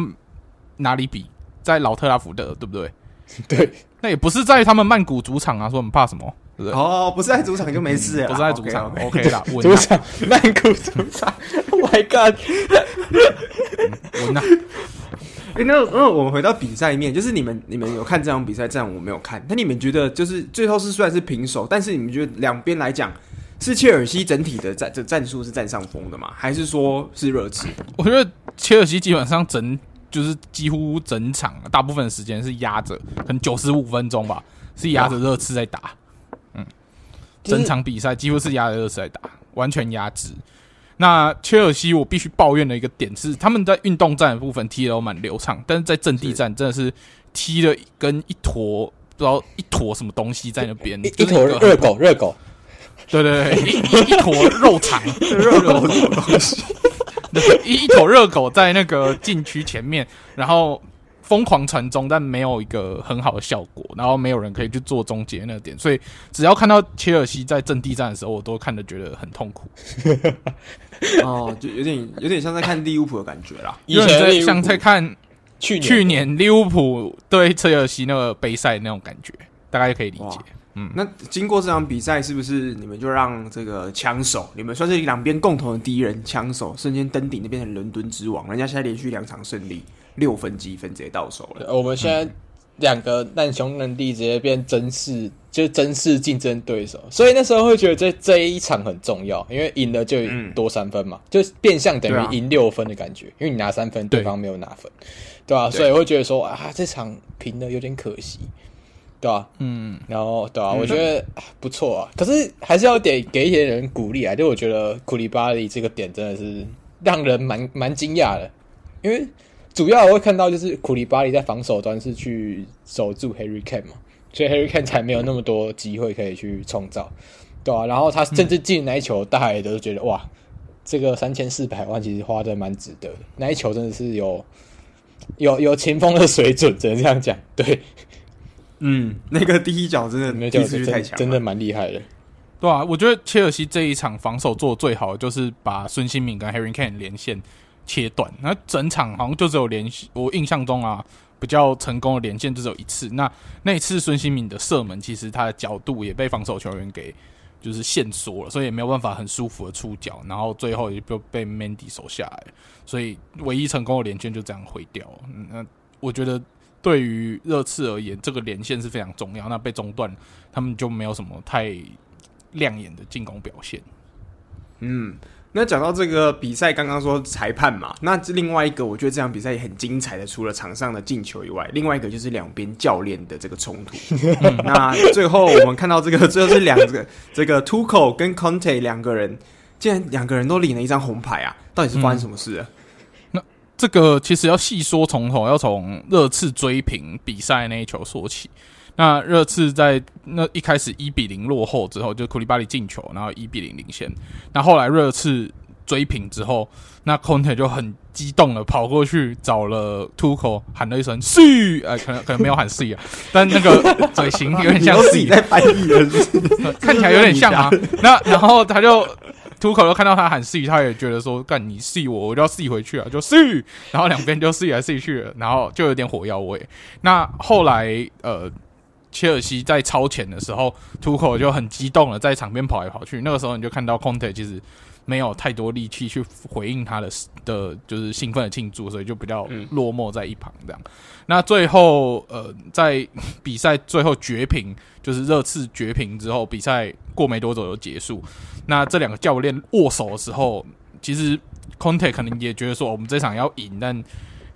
哪里比？在老特拉福德，对不对？[laughs] 对，那也不是在他们曼谷主场啊，说我们怕什么？对不对？哦，不是在主场就没事，不是在主场，OK 啦，[laughs] 主场曼谷主场，Oh my God，[laughs] 稳呐。哎、那那我们回到比赛面，就是你们你们有看这场比赛？这样我没有看。那你们觉得，就是最后是虽然是平手，但是你们觉得两边来讲，是切尔西整体的战这战术是占上风的吗？还是说是热刺？我觉得切尔西基本上整就是几乎整场大部分时间是压着，可能九十五分钟吧，是压着热刺在打。嗯，整场比赛几乎是压着热刺在打，完全压制。那切尔西我必须抱怨的一个点是，他们在运动战的部分踢得都蛮流畅，但是在阵地战真的是踢了跟一坨不知道一坨什么东西在那边，一坨热狗，热狗，对对对，一一坨肉肠，[laughs] 热狗什么东西？[laughs] 一一头热狗在那个禁区前面，然后。疯狂传中，但没有一个很好的效果，然后没有人可以去做终结那个点，所以只要看到切尔西在阵地战的时候，我都看得觉得很痛苦。[laughs] 哦，就有点有点像在看利物浦的感觉啦，以前像在看去去年利物浦对切尔西那个杯赛那种感觉，大概可以理解。嗯，那经过这场比赛，是不是你们就让这个枪手，你们算是两边共同的敌人，枪手瞬间登顶，那变成伦敦之王，人家现在连续两场胜利。六分积分直接到手了。我们现在两个难兄难弟直接变真是，就是真是竞争对手。所以那时候会觉得这这一场很重要，因为赢了就多三分嘛，嗯、就变相等于赢六分的感觉。因为你拿三分，对方没有拿分，对吧、啊？所以会觉得说啊，这场平的有点可惜，对吧、啊？嗯，然后对、啊？我觉得不错啊，可是还是要得给一些人鼓励啊。就我觉得库里巴利这个点真的是让人蛮蛮惊讶的，因为。主要我会看到就是库里巴利在防守端是去守住 Harry Kane 嘛，所以 Harry Kane 才没有那么多机会可以去创造，对啊，然后他甚至进那一球，大家也都觉得哇，这个三千四百万其实花的蛮值得的，那一球真的是有有有前锋的水准，只能这样讲。对，嗯，那个第一脚真的没有太强，真的蛮厉害的。对啊，我觉得切尔西这一场防守做的最好的就是把孙兴慜跟 Harry Kane 连线。切断，那整场好像就只有连续，我印象中啊，比较成功的连线就只有一次。那那一次孙兴慜的射门，其实他的角度也被防守球员给就是限缩了，所以也没有办法很舒服的出脚，然后最后也就被 Mandy 守下来。所以唯一成功的连线就这样毁掉。那我觉得对于热刺而言，这个连线是非常重要。那被中断，他们就没有什么太亮眼的进攻表现。嗯。那讲到这个比赛，刚刚说裁判嘛，那另外一个我觉得这场比赛也很精彩的，除了场上的进球以外，另外一个就是两边教练的这个冲突。嗯、[laughs] 那最后我们看到这个，最后是两个这个 Tuchel 跟 Conte 两个人，竟然两个人都领了一张红牌啊！到底是发生什么事了？这个其实要细说从头，要从热刺追平比赛那一球说起。那热刺在那一开始一比零落后之后，就库利巴利进球，然后一比零领先。那后来热刺追平之后，那孔特就很激动的跑过去找了图克，喊了一声 “see”，呃，可能可能没有喊 “see” 啊，但那个嘴型有点像嘘在翻译，看起来有点像啊。那然后他就吐口又看到他喊 C，他也觉得说：“干你 C 我，我就要 C 回去啊，就 C，。然后两边就 C 来 C 去了，然后就有点火药味。那后来呃。切尔西在超前的时候，图克就很激动了，在场边跑来跑去。那个时候，你就看到 Conte 其实没有太多力气去回应他的的，就是兴奋的庆祝，所以就比较落寞在一旁这样。嗯、那最后，呃，在比赛最后绝平，就是热刺绝平之后，比赛过没多久就结束。那这两个教练握手的时候，其实孔特可能也觉得说，我们这场要赢，但。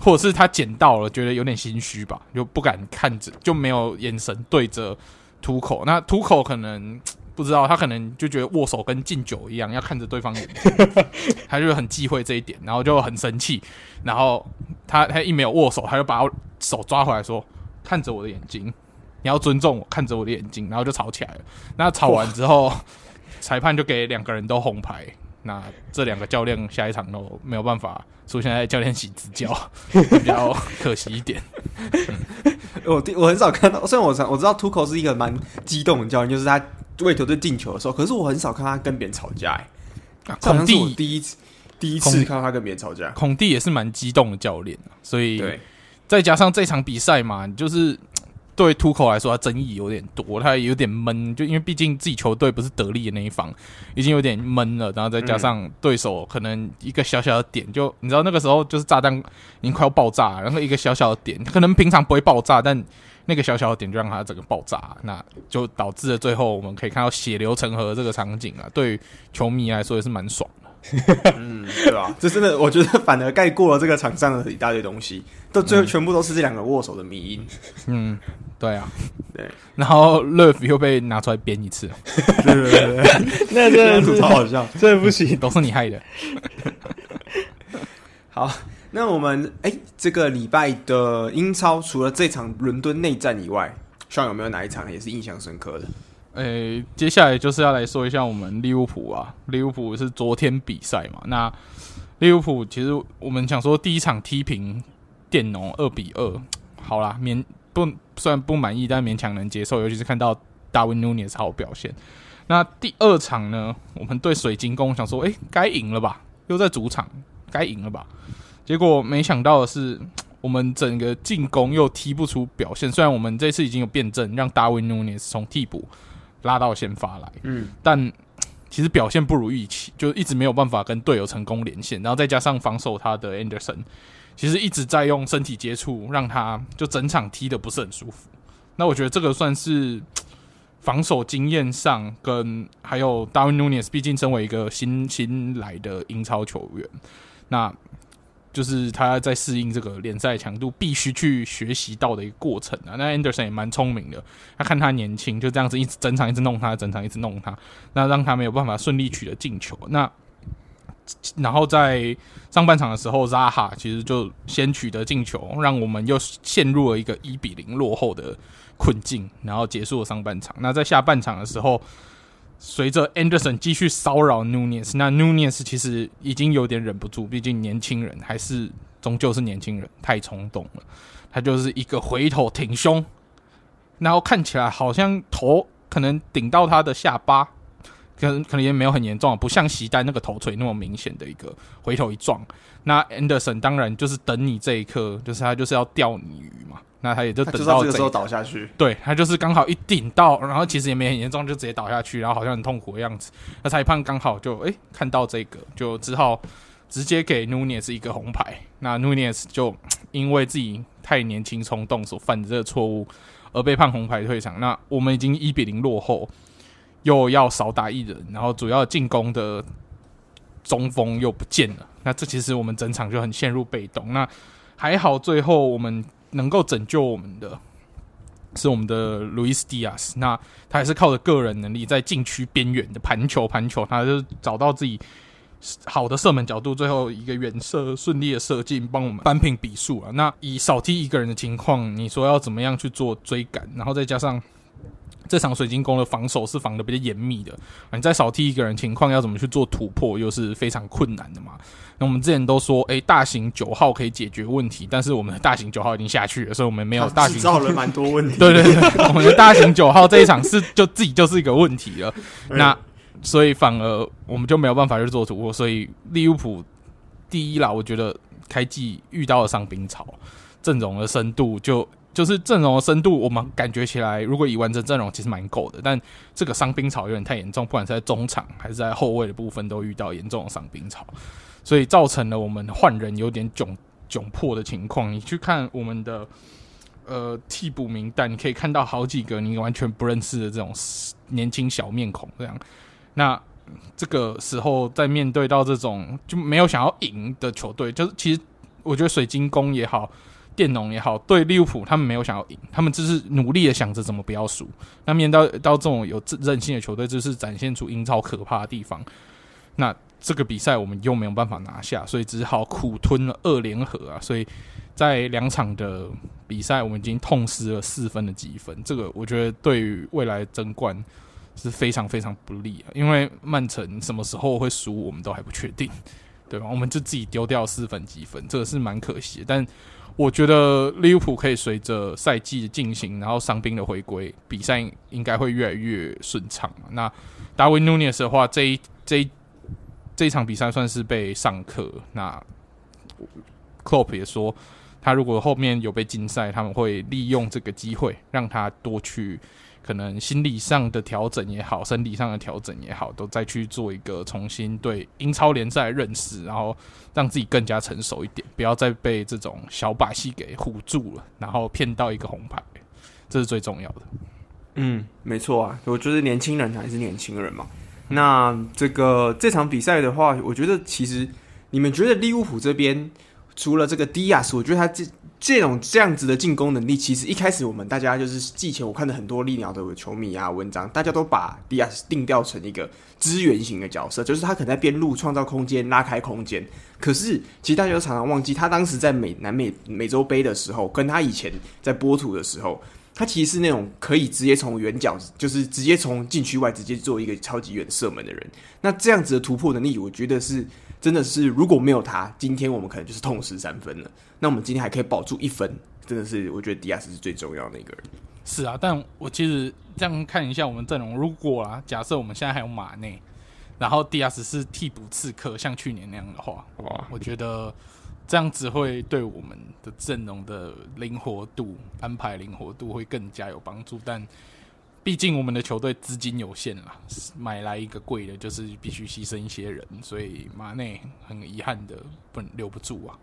或者是他捡到了，觉得有点心虚吧，就不敢看着，就没有眼神对着图口。那图口可能不知道，他可能就觉得握手跟敬酒一样，要看着对方眼睛，[laughs] 他就很忌讳这一点，然后就很生气。然后他他一没有握手，他就把手抓回来说：“看着我的眼睛，你要尊重我，看着我的眼睛。”然后就吵起来了。那吵完之后，裁判就给两个人都红牌。那这两个教练下一场都没有办法出现在教练席执教，[laughs] 比较可惜一点。我我很少看到，虽然我我知道图克是一个蛮激动的教练，就是他为球队进球的时候，可是我很少看他跟别人吵架。哎，孔蒂第一次第一次看到他跟别人吵架，孔蒂也是蛮激动的教练，所以对再加上这场比赛嘛，就是。对突口来说，他争议有点多，他也有点闷，就因为毕竟自己球队不是得力的那一方，已经有点闷了。然后再加上对手可能一个小小的点，就你知道那个时候就是炸弹已经快要爆炸，然后一个小小的点，可能平常不会爆炸，但那个小小的点就让它整个爆炸，那就导致了最后我们可以看到血流成河这个场景啊。对球迷来说也是蛮爽的。嗯，对吧？这真的，我觉得反而盖过了这个场上的一大堆东西，都最后全部都是这两个握手的迷因。嗯，对啊，对。然后 Love 又被拿出来编一次，对对对对，那真的是超好笑，真的不行，都是你害的。好，那我们哎、欸，这个礼拜的英超除了这场伦敦内战以外，上有没有哪一场也是印象深刻的？诶、接下来就是要来说一下我们利物浦啊，利物浦是昨天比赛嘛。那利物浦其实我们想说第一场踢平电农二比二，好啦，勉不虽然不满意，但勉强能接受。尤其是看到达文努涅斯好表现。那第二场呢，我们对水晶宫想说，诶、该赢了吧？又在主场，该赢了吧？结果没想到的是，我们整个进攻又踢不出表现。虽然我们这次已经有变阵，让达文努涅斯从替补。拉到先发来，嗯，但其实表现不如预期，就一直没有办法跟队友成功连线，然后再加上防守他的 Anderson，其实一直在用身体接触，让他就整场踢的不是很舒服。那我觉得这个算是防守经验上，跟还有 Darwin Nunez，毕竟身为一个新新来的英超球员，那。就是他在适应这个联赛强度，必须去学习到的一个过程啊。那 Anderson 也蛮聪明的，他看他年轻，就这样子一直整场一直弄他，整场一直弄他，那让他没有办法顺利取得进球。那然后在上半场的时候，Zaha 其实就先取得进球，让我们又陷入了一个一比零落后的困境，然后结束了上半场。那在下半场的时候。随着 Anderson 继续骚扰 Nunez，那 Nunez 其实已经有点忍不住，毕竟年轻人还是终究是年轻人，太冲动了。他就是一个回头挺胸，然后看起来好像头可能顶到他的下巴，可能可能也没有很严重，不像席丹那个头锤那么明显的一个回头一撞。那 Anderson 当然就是等你这一刻，就是他就是要钓你鱼嘛。那他也就等到这个时候倒下去，对，他就是刚好一顶到，然后其实也没很严重，就直接倒下去，然后好像很痛苦的样子。那裁判刚好就哎、欸、看到这个，就只好直接给 Nunez 一个红牌。那 Nunez 就因为自己太年轻冲动所犯的这个错误而被判红牌退场。那我们已经一比零落后，又要少打一人，然后主要进攻的中锋又不见了。那这其实我们整场就很陷入被动。那还好最后我们。能够拯救我们的是我们的路易斯·迪亚斯，那他还是靠着个人能力在禁区边缘的盘球盘球，他就找到自己好的射门角度，最后一个远射顺利的射进，帮我们扳平比数啊。那以少踢一个人的情况，你说要怎么样去做追赶，然后再加上。这场水晶宫的防守是防的比较严密的，你再少踢一个人情况，要怎么去做突破，又是非常困难的嘛。那我们之前都说，诶，大型九号可以解决问题，但是我们的大型九号已经下去了，所以我们没有大型。[laughs] 造了蛮多问题。对对对，我们的大型九号这一场是就自己就是一个问题了。[laughs] 那所以反而我们就没有办法去做突破，所以利物浦第一啦，我觉得开季遇到了伤兵潮，阵容的深度就。就是阵容的深度，我们感觉起来，如果以完整阵容其实蛮够的，但这个伤兵潮有点太严重，不管是在中场还是在后卫的部分，都遇到严重的伤兵潮，所以造成了我们换人有点窘窘迫的情况。你去看我们的呃替补名单，你可以看到好几个你完全不认识的这种年轻小面孔，这样。那这个时候在面对到这种就没有想要赢的球队，就是其实我觉得水晶宫也好。电农也好，对利物浦，他们没有想要赢，他们只是努力的想着怎么不要输。那面对到到这种有韧性的球队，就是展现出英超可怕的地方。那这个比赛我们又没有办法拿下，所以只好苦吞了二连和啊！所以在两场的比赛，我们已经痛失了四分的积分。这个我觉得对于未来争冠是非常非常不利啊！因为曼城什么时候会输，我们都还不确定，对吧？我们就自己丢掉四分积分，这个是蛮可惜的，但。我觉得利物浦可以随着赛季的进行，然后伤兵的回归，比赛应该会越来越顺畅。那达文努涅斯的话，这一这一这场比赛算是被上课。那 Klopp 也说，他如果后面有被禁赛，他们会利用这个机会让他多去。可能心理上的调整也好，身体上的调整也好，都再去做一个重新对英超联赛认识，然后让自己更加成熟一点，不要再被这种小把戏给唬住了，然后骗到一个红牌，这是最重要的。嗯，没错啊，我觉得年轻人还是年轻人嘛。那这个这场比赛的话，我觉得其实你们觉得利物浦这边除了这个迪亚斯，我觉得他这这种这样子的进攻能力，其实一开始我们大家就是季前我看了很多利鸟的球迷啊文章，大家都把迪亚斯定调成一个支援型的角色，就是他可能在边路创造空间、拉开空间。可是其实大家都常常忘记，他当时在美南美美洲杯的时候，跟他以前在波图的时候。他其实是那种可以直接从远角，就是直接从禁区外直接做一个超级远射门的人。那这样子的突破能力，我觉得是真的是，如果没有他，今天我们可能就是痛失三分了。那我们今天还可以保住一分，真的是我觉得迪亚斯是最重要的一个人。是啊，但我其实这样看一下我们阵容，如果啊，假设我们现在还有马内，然后迪亚斯是替补刺客，像去年那样的话，哇，我觉得。这样子会对我们的阵容的灵活度安排灵活度会更加有帮助，但毕竟我们的球队资金有限啦，买来一个贵的，就是必须牺牲一些人，所以马内很遗憾的不留不住啊。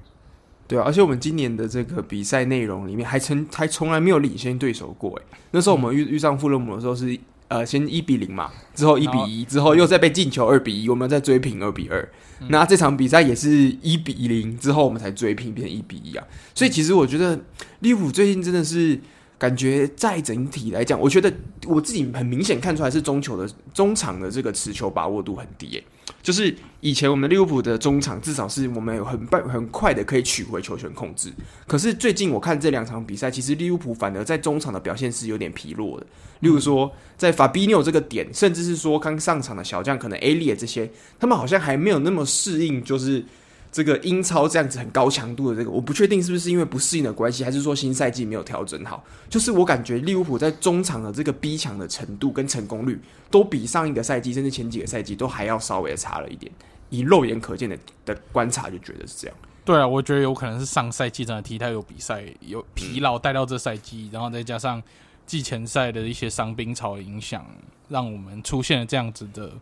对啊，而且我们今年的这个比赛内容里面还曾还从来没有领先对手过，诶，那时候我们遇遇上富勒姆的时候是。呃，先一比零嘛，之后一比一，之后又再被进球二比一，我们再追平二比二。那这场比赛也是一比零，之后我们才追平变成一比一啊。所以其实我觉得利物浦最近真的是感觉在整体来讲，我觉得我自己很明显看出来是中球的中场的这个持球把握度很低耶。就是以前我们利物浦的中场，至少是我们有很快很快的可以取回球权控制。可是最近我看这两场比赛，其实利物浦反而在中场的表现是有点疲弱的。例如说，在法比纽这个点，甚至是说刚上场的小将，可能埃利这些，他们好像还没有那么适应，就是。这个英超这样子很高强度的这个，我不确定是不是因为不适应的关系，还是说新赛季没有调整好。就是我感觉利物浦在中场的这个逼抢的程度跟成功率，都比上一个赛季甚至前几个赛季都还要稍微差了一点。以肉眼可见的的观察，就觉得是这样。对啊，我觉得有可能是上赛季真的踢太有比赛，有疲劳带到这赛季，然后再加上季前赛的一些伤兵潮影响，让我们出现了这样子的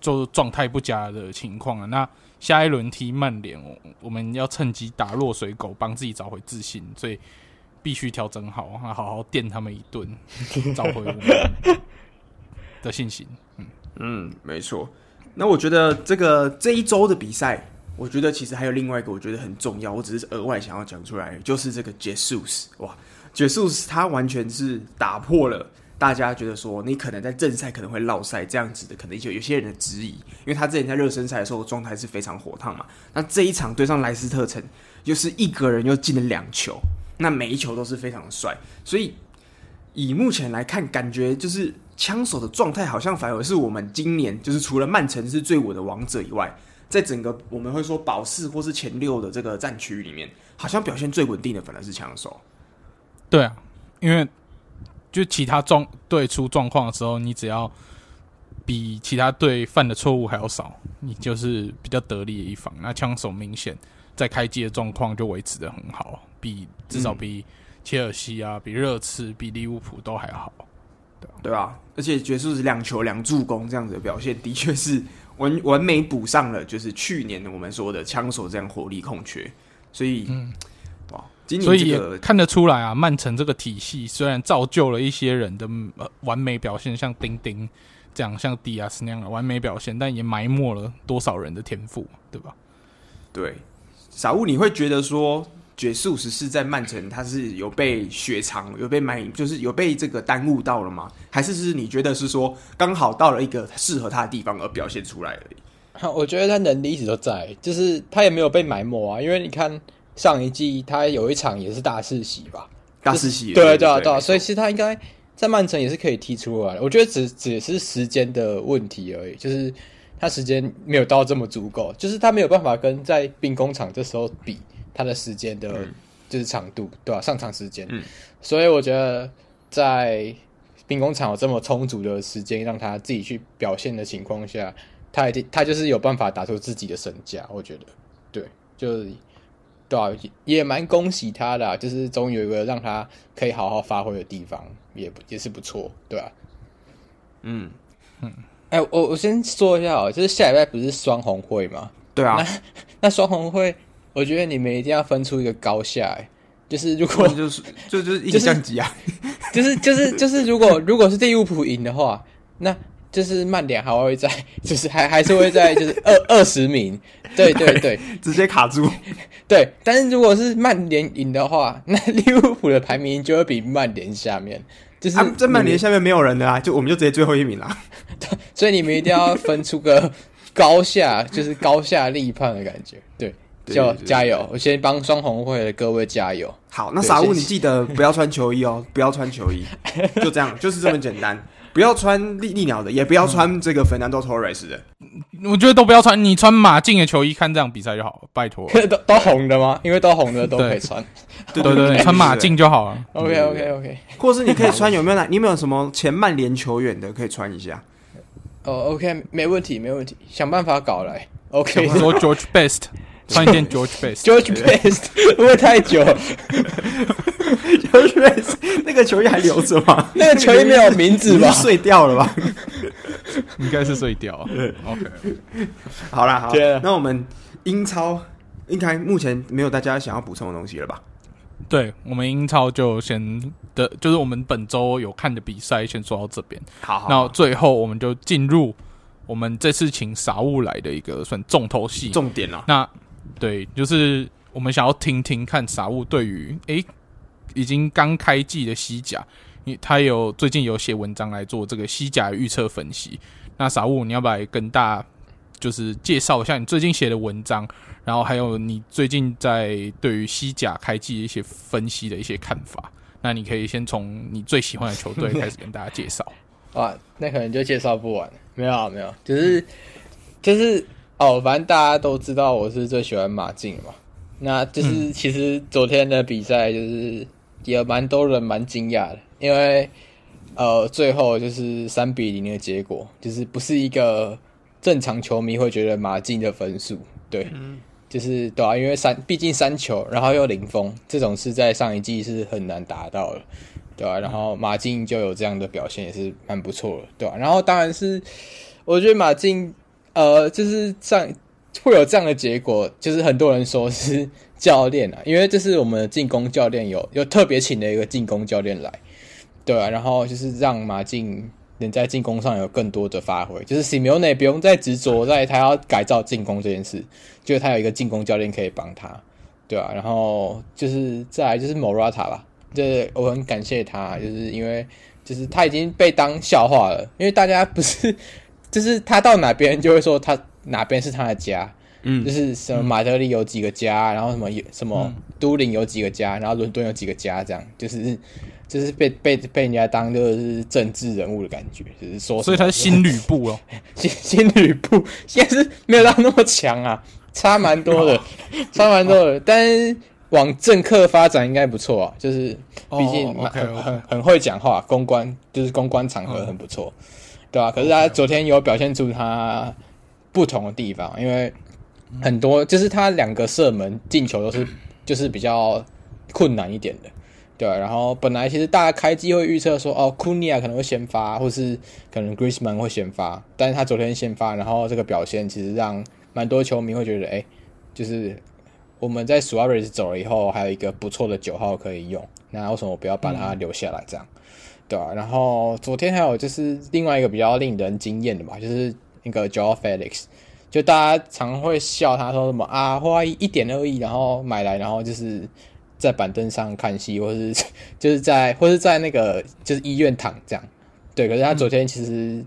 就状态不佳的情况啊。那下一轮踢曼联，我我们要趁机打落水狗，帮自己找回自信，所以必须调整好，好好电他们一顿，[laughs] 找回我们的信心。嗯嗯，没错。那我觉得这个这一周的比赛，我觉得其实还有另外一个我觉得很重要，我只是额外想要讲出来，就是这个 Jesus 哇，Jesus 他完全是打破了。大家觉得说你可能在正赛可能会落赛这样子的，可能就有些人的质疑，因为他之前在热身赛的时候状态是非常火烫嘛。那这一场对上莱斯特城，就是一个人又进了两球，那每一球都是非常的帅。所以以目前来看，感觉就是枪手的状态好像反而是我们今年就是除了曼城是最稳的王者以外，在整个我们会说保四或是前六的这个战区里面，好像表现最稳定的反而是枪手。对啊，因为。就其他状队出状况的时候，你只要比其他队犯的错误还要少，你就是比较得力的一方。那枪手明显在开季的状况就维持的很好，比至少比切尔西啊、比热刺、比利物浦都还好，对对吧？而且爵士是两球两助攻这样子的表现，的确是完完美补上了，就是去年我们说的枪手这样火力空缺，所以。嗯所以也看得出来啊，曼城这个体系虽然造就了一些人的完美表现，像丁丁这样，像迪亚斯那样的完美表现，但也埋没了多少人的天赋，对吧？对，傻物，你会觉得说，杰苏斯是在曼城，他是有被雪藏，有被埋，就是有被这个耽误到了吗？还是是你觉得是说，刚好到了一个适合他的地方而表现出来而已？我觉得他能力一直都在，就是他也没有被埋没啊，因为你看。上一季他有一场也是大四喜吧，大四喜，对对对对，所以其实他应该在曼城也是可以踢出来的。我觉得只只是时间的问题而已，就是他时间没有到这么足够，就是他没有办法跟在兵工厂这时候比他的时间的，就是长度，对吧？上场时间，嗯，所以我觉得在兵工厂有这么充足的时间让他自己去表现的情况下，他一定他就是有办法打出自己的身价。我觉得，对，就是。对啊，也蛮恭喜他的，啊，就是终于有一个让他可以好好发挥的地方，也也是不错，对吧，啊？嗯嗯，哎，欸，我我先说一下哦，就是下礼拜不是双红会吗？对啊，那那双红会，我觉得你们一定要分出一个高下，哎，就是如果就是就 [laughs] 就是一个降级啊，就是就是 [laughs] 就是如果如果是利物浦赢的话，那就是慢点还会在，就是还还是会在，就是二二十名，对对对，[laughs] 直接卡住。对，但是如果是曼联赢的话，[laughs] 那利物浦的排名就会比曼联下面。就是在曼联下面没有人的啊，就我们就直接最后一名啦。对。[laughs] 所以你们一定要分出个高下，[laughs] 就是高下立判的感觉。对，就加油！我先帮双红会的各位加油。好，那傻物你记得不要穿球衣哦，不要穿球衣，就这样，就是这么简单。不要穿利利鸟的，也不要穿这个 Fernando Torres 的。我觉得都不要穿，你穿马竞的球衣看这样比赛就好了，拜托。[laughs] 都都红的吗？因为都红的都可以穿。对对对，穿马竞就好了。OK OK OK。或是你可以穿有没有哪？你有没有什么前曼联球员的可以穿一下？哦，OK，没问题，没问题，想办法搞来。OK，说 George Best，穿一件 George Best。George Best 不会太久。George Best 那个球衣还留着吗？那个球衣没有名字吧？碎掉了吧？应该是碎掉。OK，好啦，好，那我们英超应该目前没有大家想要补充的东西了吧？对，我们英超就先的，就是我们本周有看的比赛，先说到这边。好，好，那最后我们就进入我们这次请傻物来的一个算重头戏，重点了。那对，就是我们想要听听看傻物对于诶已经刚开季的西甲，他有最近有写文章来做这个西甲预测分析。那傻物，你要不要跟大家就是介绍一下你最近写的文章？然后还有你最近在对于西甲开季的一些分析的一些看法，那你可以先从你最喜欢的球队开始跟大家介绍。[laughs] 啊，那可能就介绍不完。没有啊，没有，就是就是哦，反正大家都知道我是最喜欢马竞嘛。那就是其实昨天的比赛就是也蛮多人蛮惊讶的，因为呃最后就是三比零的结果，就是不是一个正常球迷会觉得马竞的分数，对。嗯就是对啊，因为三毕竟三球，然后又零封，这种是在上一季是很难达到的，对吧、啊？然后马竞就有这样的表现，也是蛮不错的，对吧、啊？然后当然是，我觉得马竞呃，就是这样会有这样的结果，就是很多人说是 [laughs] 教练啊，因为这是我们的进攻教练有有特别请了一个进攻教练来，对啊，然后就是让马竞。能在进攻上有更多的发挥，就是 Simone 不用再执着在他要改造进攻这件事，就是他有一个进攻教练可以帮他，对啊，然后就是再来就是 Morata 吧，就是我很感谢他，就是因为就是他已经被当笑话了，因为大家不是就是他到哪边就会说他哪边是他的家，嗯，就是什么马德里有几个家，然后什么有什么都灵有几个家，然后伦敦有几个家，这样。就是。就是被被被人家当就是政治人物的感觉，就是说，所以他是新吕布哦，[laughs] 新新吕布。现在是没有到那么强啊，差蛮多的，[laughs] 差蛮多的，但是往政客发展应该不错啊，就是毕竟很很很会讲话，公关就是公关场合很不错，对吧？可是他昨天有表现出他不同的地方，因为很多就是他两个射门进球都是就是比较困难一点的。对，然后本来其实大家开机会预测说，哦，库尼亚可能会先发，或是可能 Griezmann 会先发，但是他昨天先发，然后这个表现其实让蛮多球迷会觉得，哎，就是我们在 Suarez 走了以后，还有一个不错的九号可以用，那为什么我不要把他留下来这样？嗯、对啊，然后昨天还有就是另外一个比较令人惊艳的嘛，就是那个 Joel Felix，就大家常会笑他说什么啊，花一点二亿，然后买来，然后就是。在板凳上看戏，或是 [laughs] 就是在，或是在那个就是医院躺这样，对。可是他昨天其实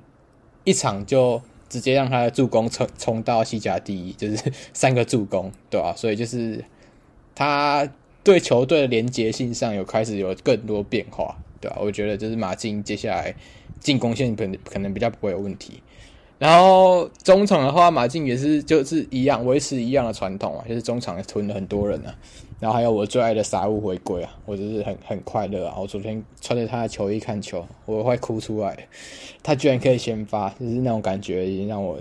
一场就直接让他的助攻冲冲到西甲第一，就是 [laughs] 三个助攻，对吧？所以就是他对球队的连结性上有开始有更多变化，对吧？我觉得就是马竞接下来进攻线可能可能比较不会有问题。然后中场的话，马竞也是就是一样维持一样的传统啊，就是中场囤了很多人啊。然后还有我最爱的傻物回归啊，我就是很很快乐啊！我昨天穿着他的球衣看球，我会哭出来。他居然可以先发，就是那种感觉已经让我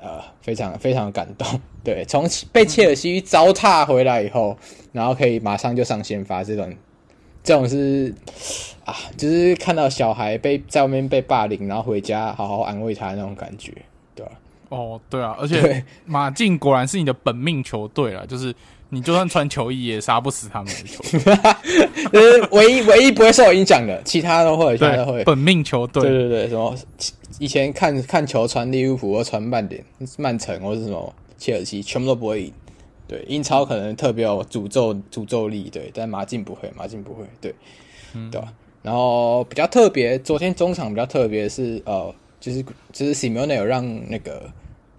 呃非常非常感动。对，从被切尔西糟蹋回来以后，然后可以马上就上先发，这种这种是啊，就是看到小孩被在外面被霸凌，然后回家好好安慰他那种感觉，对吧？哦，对啊，而且马竞果然是你的本命球队了，就是你就算穿球衣也杀不死他们的球队，[laughs] 就是唯一唯一不会受影响的，其他都会，其他都会。本命球队，对对对，什么以前看看球穿利物浦或穿曼联、曼城或是什么切尔西，全部都不会赢。对，英超可能特别有诅咒诅咒力，对，但马竞不会，马竞不会，对，嗯、对吧？然后比较特别，昨天中场比较特别是呃，就是就是 Simeone 有让那个。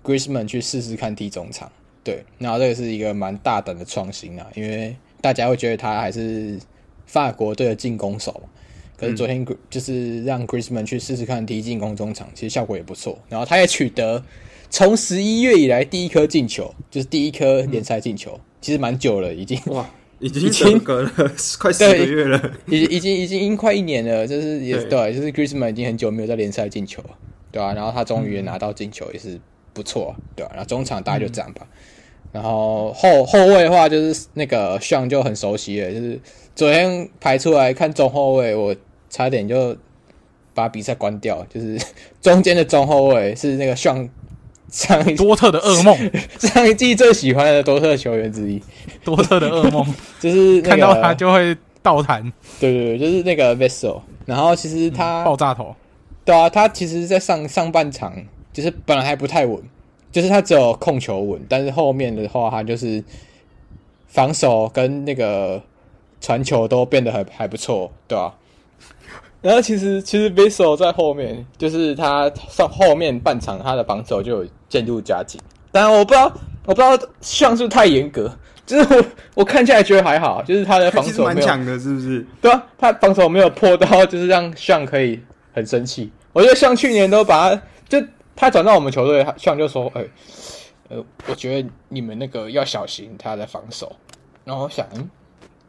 Griezmann 去试试看踢中场，对，然后这个是一个蛮大胆的创新啊，因为大家会觉得他还是法国队的进攻手嘛。可是昨天就是让 Griezmann 去试试看踢进攻中场，其实效果也不错。然后他也取得从十一月以来第一颗进球，就是第一颗联赛进球，嗯、其实蛮久了，已经哇，[laughs] 已经已经隔了 [laughs] 快四个月了，已已经已经已经快一年了，就是也对，对，就是 Griezmann 已经很久没有在联赛进球了，对、啊？然后他终于也拿到进球，也是。不错，对、啊？然后中场大概就这样吧。嗯、然后后后卫的话，就是那个像就很熟悉了，就是昨天排出来看中后卫，我差点就把比赛关掉。就是 [laughs] 中间的中后卫是那个像上一多特的噩梦，[laughs] 上一季最喜欢的多特球员之一。多特的噩梦 [laughs] 就是、那个、看到他就会倒弹。对对对，就是那个 Vessel。然后其实他、嗯、爆炸头，对啊，他其实在上上半场。就是本来还不太稳，就是他只有控球稳，但是后面的话，他就是防守跟那个传球都变得还还不错，对吧？然后其实其实 Vessel 在后面，就是他上后面半场他的防守就有渐入佳境，当然我不知道我不知道像是不是太严格，就是我我看起来觉得还好，就是他的防守蛮强的，是不是？对啊，他防守没有破到，就是让像可以很生气。我觉得像去年都把他就。他转到我们球队，像就说：“哎、欸，呃，我觉得你们那个要小心他的防守。”然后我想，嗯，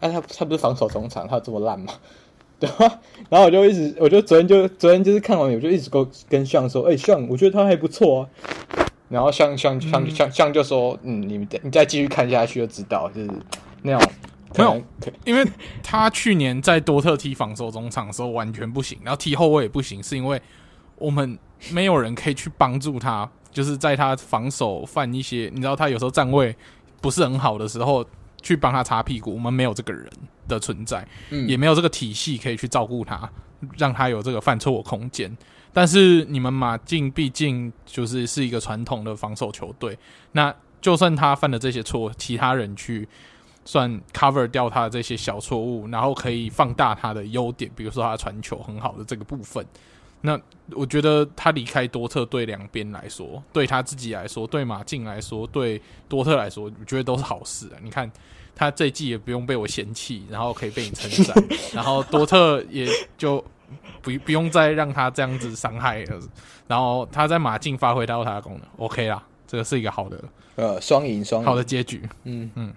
哎、啊，他他不是防守中场，他这么烂吗？对啊？然后我就一直，我就昨天就昨天就是看完，我就一直跟跟向说：“哎、欸，像我觉得他还不错啊。”然后向向向向向就说：“嗯，你们你再继续看下去就知道，就是那种没有，因为他去年在多特踢防守中场的时候完全不行，然后踢后卫也不行，是因为我们。”没有人可以去帮助他，就是在他防守犯一些，你知道他有时候站位不是很好的时候，去帮他擦屁股。我们没有这个人的存在，嗯，也没有这个体系可以去照顾他，让他有这个犯错的空间。但是你们马竞毕竟就是是一个传统的防守球队，那就算他犯了这些错，其他人去算 cover 掉他的这些小错误，然后可以放大他的优点，比如说他传球很好的这个部分。那我觉得他离开多特对两边来说，对他自己来说，对马竞来说，对多特来说，我觉得都是好事啊。你看他这一季也不用被我嫌弃，然后可以被你称赞，然后多特也就不不用再让他这样子伤害了。然后他在马竞发挥到他的功能，OK 啦，这个是一个好的呃双赢双赢好的结局。嗯嗯，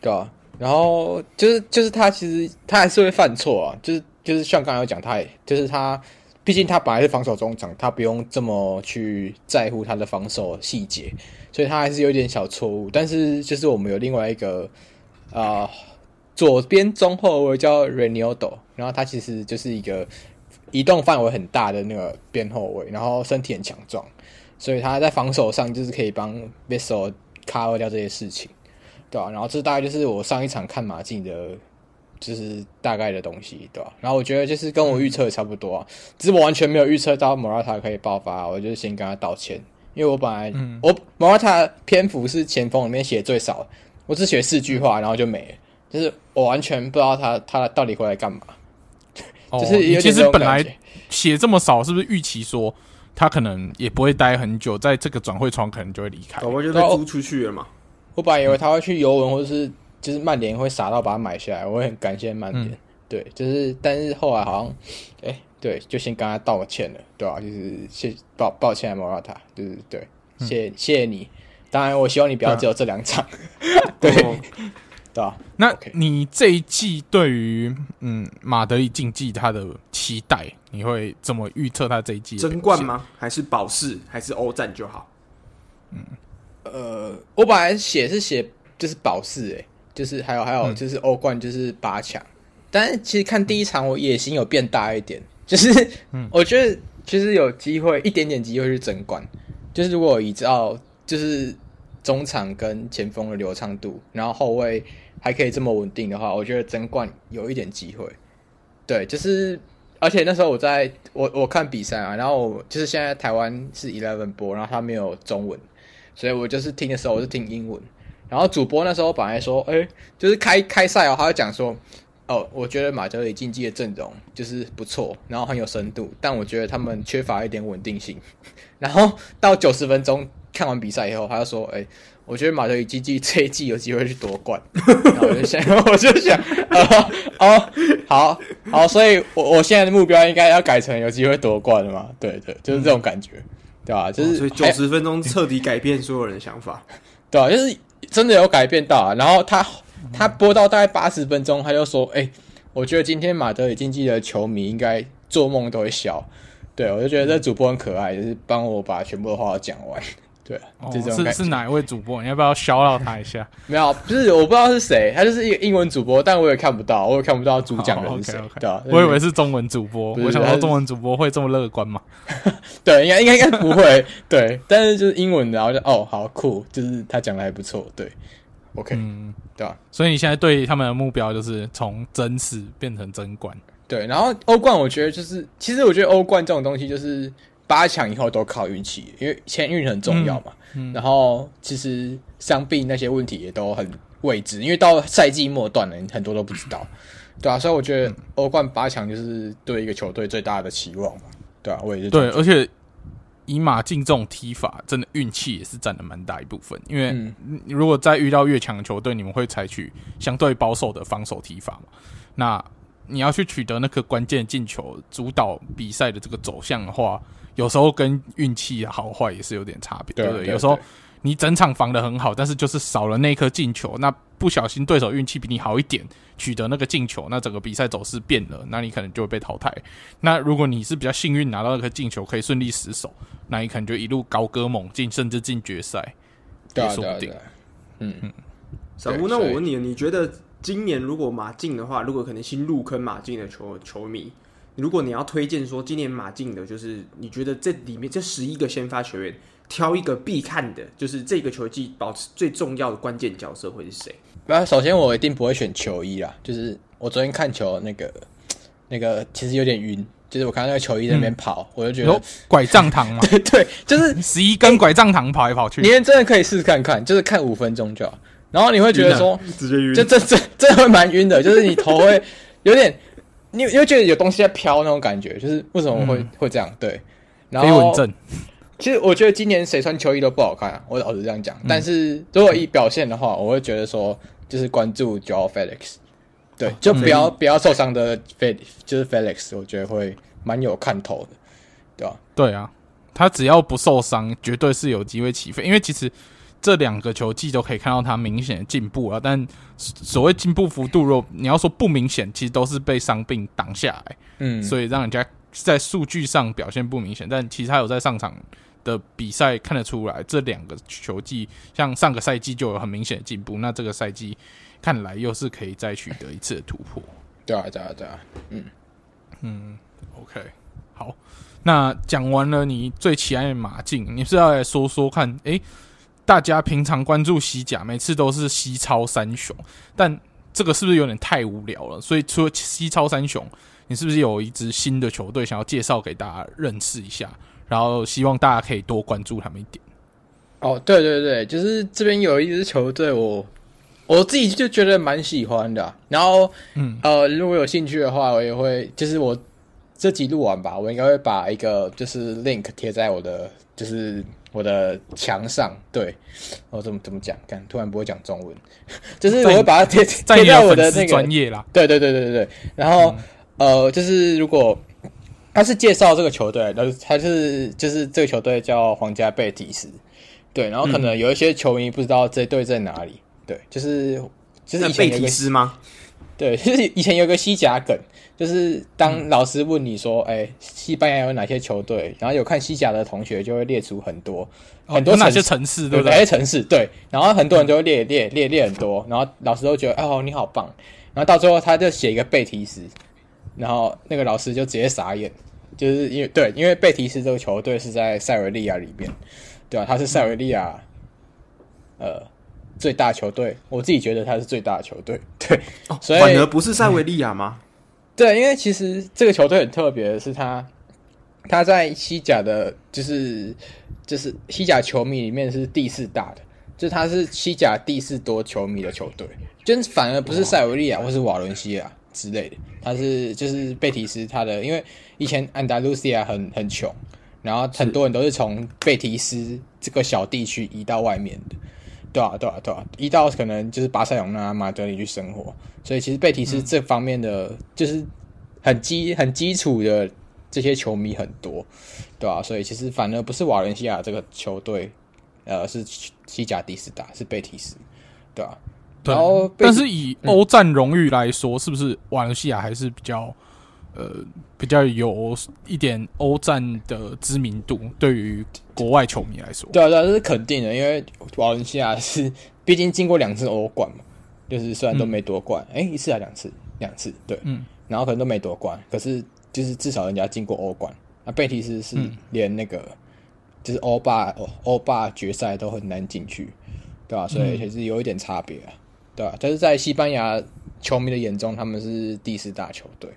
对啊。然后就是就是他其实他还是会犯错啊，就是就是像刚才有讲，他也就是他。毕竟他本来是防守中场，他不用这么去在乎他的防守细节，所以他还是有点小错误。但是就是我们有另外一个啊、呃、左边中后卫叫 Reinildo，然后他其实就是一个移动范围很大的那个边后卫，然后身体很强壮，所以他在防守上就是可以帮 Vessel cover 掉这些事情，对吧、啊？然后这大概就是我上一场看马竞的。就是大概的东西，对吧？然后我觉得就是跟我预测的差不多啊，只是我完全没有预测到莫拉塔可以爆发，我就先跟他道歉，因为我本来、嗯、我莫拉塔篇幅是前锋里面写最少，我只写四句话，然后就没了，就是我完全不知道他他到底回来干嘛。哦、就是其实本来写这么少，是不是预期说他可能也不会待很久，在这个转会窗可能就会离开？我就被租出去了嘛。我本来以为他会去尤文，或者是。就是曼联会傻到把他买下来，我会很感谢曼联。嗯、对，就是但是后来好像，哎、欸，对，就先跟他道个歉了，对吧、啊？就是谢抱抱歉，莫拉塔，就是对，谢、嗯、谢谢你。当然，我希望你不要只有这两场，[laughs] 对，对？那你这一季对于嗯马德里竞技他的期待，你会怎么预测他这一季争冠吗？还是保四？还是欧战就好？嗯，呃，我本来写是写就是保四、欸，哎。就是还有还有就是欧冠就是八强，嗯、但是其实看第一场我野心有变大一点，就是我觉得其实有机会一点点机会去争冠，就是如果依照就是中场跟前锋的流畅度，然后后卫还可以这么稳定的话，我觉得争冠有一点机会。对，就是而且那时候我在我我看比赛啊，然后我就是现在台湾是 Eleven 播，然后他没有中文，所以我就是听的时候我是听英文。然后主播那时候本来说，哎，就是开开赛哦，他就讲说。哦，我觉得马德里竞技的阵容就是不错，然后很有深度，但我觉得他们缺乏一点稳定性。[laughs] 然后到九十分钟看完比赛以后，他就说：“哎，我觉得马德里竞技这一季有机会去夺冠。[laughs] ”然后我就想，[laughs] 我就想，哦哦，好好，所以我我现在的目标应该要改成有机会夺冠了嘛？对对，就是这种感觉，嗯、对吧？就是、哦、所以九十分钟彻底改变所有人的想法，[laughs] 对吧？就是真的有改变到啊。然后他。他播到大概八十分钟，他就说：“哎、欸，我觉得今天马德里竞技的球迷应该做梦都会笑。”对，我就觉得这主播很可爱，就是帮我把全部的话讲完。对，哦、是是哪一位主播？你要不要消到他一下？没有，不是，我不知道是谁，他就是一个英文主播，但我也看不到，我也看不到主讲人是谁。对啊，我以为是中文主播，我想说中文主播会这么乐观吗？[laughs] 对，应该应该应该不会。[laughs] 对，但是就是英文的，然后就哦，好酷，就是他讲的还不错。对。OK，嗯，对吧？所以你现在对他们的目标就是从真实变成真冠。对，然后欧冠，我觉得就是，其实我觉得欧冠这种东西就是八强以后都靠运气，因为签运很重要嘛。嗯，嗯，然后其实伤病那些问题也都很未知，因为到赛季末段了，很多都不知道，对啊，所以我觉得欧冠八强就是对一个球队最大的期望嘛，对啊，我也是。对，而且。以马竞这种踢法，真的运气也是占了蛮大一部分。因为如果再遇到越强的球队，你们会采取相对保守的防守踢法嘛？那你要去取得那个关键进球，主导比赛的这个走向的话，有时候跟运气好坏也是有点差别，对不对？有时候。你整场防得很好，但是就是少了那颗进球，那不小心对手运气比你好一点，取得那个进球，那整个比赛走势变了，那你可能就会被淘汰。那如果你是比较幸运拿到那颗进球，可以顺利死守，那你可能就一路高歌猛进，甚至进决赛，也说不定。嗯嗯。小吴，那我问你，你觉得今年如果马竞的话，如果可能新入坑马竞的球球迷，如果你要推荐说今年马竞的，就是你觉得这里面这十一个先发球员。挑一个必看的，就是这个球季保持最重要的关键角色会是谁？那首先我一定不会选球衣啦，就是我昨天看球那个那个其实有点晕，就是我看到那个球衣在那边跑，嗯、我就觉得拐杖糖嘛，对 [laughs] 对，就是十一根拐杖糖跑来跑去。你真的可以试试看看，就是看五分钟就好，然后你会觉得说直接晕，就这这这会蛮晕的，就是你头会有点，你你会觉得有东西在飘那种感觉，就是为什么会、嗯、会这样？对，然后。其实我觉得今年谁穿球衣都不好看啊，我老实这样讲。嗯、但是如果以表现的话，我会觉得说，就是关注 Joel Felix，对，就不要、哦、不要受伤的 Felix，就是 Felix，我觉得会蛮有看头的，对吧？对啊，他只要不受伤，绝对是有机会起飞。因为其实这两个球季都可以看到他明显的进步啊。但所谓进步幅度，若你要说不明显，其实都是被伤病挡下来。嗯，所以让人家。在数据上表现不明显，但其实他有在上场的比赛看得出来，这两个球季像上个赛季就有很明显的进步，那这个赛季看来又是可以再取得一次的突破。对啊，对啊，对啊，嗯嗯，OK，好，那讲完了你最喜爱的马竞，你是要来说说看，诶，大家平常关注西甲，每次都是西超三雄，但这个是不是有点太无聊了？所以除了西超三雄。你是不是有一支新的球队想要介绍给大家认识一下？然后希望大家可以多关注他们一点。哦，对对对，就是这边有一支球队，我我自己就觉得蛮喜欢的啊。然后，嗯呃，如果有兴趣的话，我也会，就是我这集录完吧，我应该会把一个就是 link 贴在我的就是我的墙上。对，我怎么怎么讲？看，突然不会讲中文，[laughs] 就是我会把它贴 [laughs] 贴在，我的那个专业啦。对对对对对对，然后。嗯呃，就是如果他是介绍这个球队，那他是就是这个球队叫皇家贝蒂斯，对，然后可能有一些球迷不知道这队在哪里，对，就是就是贝蒂斯吗？对，就是以前有个西甲梗，就是当老师问你说，哎、西班牙有哪些球队？然后有看西甲的同学就会列出很多、哦、很多哪些城市，对不对？哪些城市？对，然后很多人就会列列列列很多，然后老师都觉得，哦，你好棒，然后到最后他就写一个贝蒂斯。然后那个老师就直接傻眼，就是因为对，因为贝提斯这个球队是在塞维利亚里面，对吧、啊？他是塞维利亚，呃，最大球队，我自己觉得他是最大的球队，对，哦、所以反而不是塞维利亚吗？对，因为其实这个球队很特别的是他，他他在西甲的，就是就是西甲球迷里面是第四大的，就是他是西甲第四多球迷的球队，就是反而不是塞维利亚或是瓦伦西亚之类的，他是就是贝提斯他的，因为以前安达卢西亚很很穷，然后很多人都是从贝提斯这个小地区移到外面的。对啊，对啊，对啊，一到可能就是巴塞隆那、马德里去生活，所以其实贝提斯这方面的就是很基、很基础的这些球迷很多，对啊，所以其实反而不是瓦伦西亚这个球队，呃，是西甲第四大，是贝提斯，对啊。对，然后，但是以欧战荣誉来说，嗯、是不是瓦伦西亚还是比较？呃，比较有一点欧战的知名度，对于国外球迷来说，对啊，对啊，这是肯定的，因为瓦伦西亚是 [laughs] 毕竟进过两次欧冠嘛，就是虽然都没夺冠，哎、嗯。欸，一次还两次，两次，对，嗯，然后可能都没夺冠，可是就是至少人家进过欧冠，那贝蒂斯是连那个、嗯、就是欧霸欧霸决赛都很难进去，对吧、啊？所以其实有一点差别啊，对吧、啊？但是在西班牙球迷的眼中，他们是第四大球队。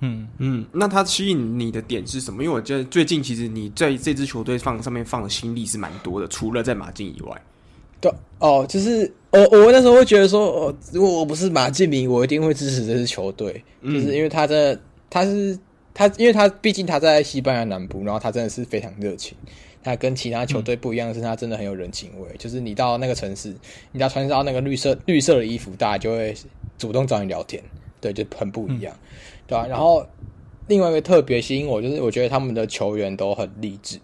嗯嗯，那他吸引你的点是什么？因为我觉得最近其实你在这支球队放上面放的心力是蛮多的，除了在马竞以外。对哦，就是我我那时候会觉得说，哦，如果我不是马竞迷，我一定会支持这支球队，嗯、就是因为他真的他是他，因为他毕竟他在西班牙南部，然后他真的是非常热情。他跟其他球队不一样，是他真的很有人情味。嗯、就是你到那个城市，你要穿上那个绿色绿色的衣服，大家就会主动找你聊天。对，就很不一样。嗯对啊，然后另外一个特别吸引我，就是我觉得他们的球员都很励志，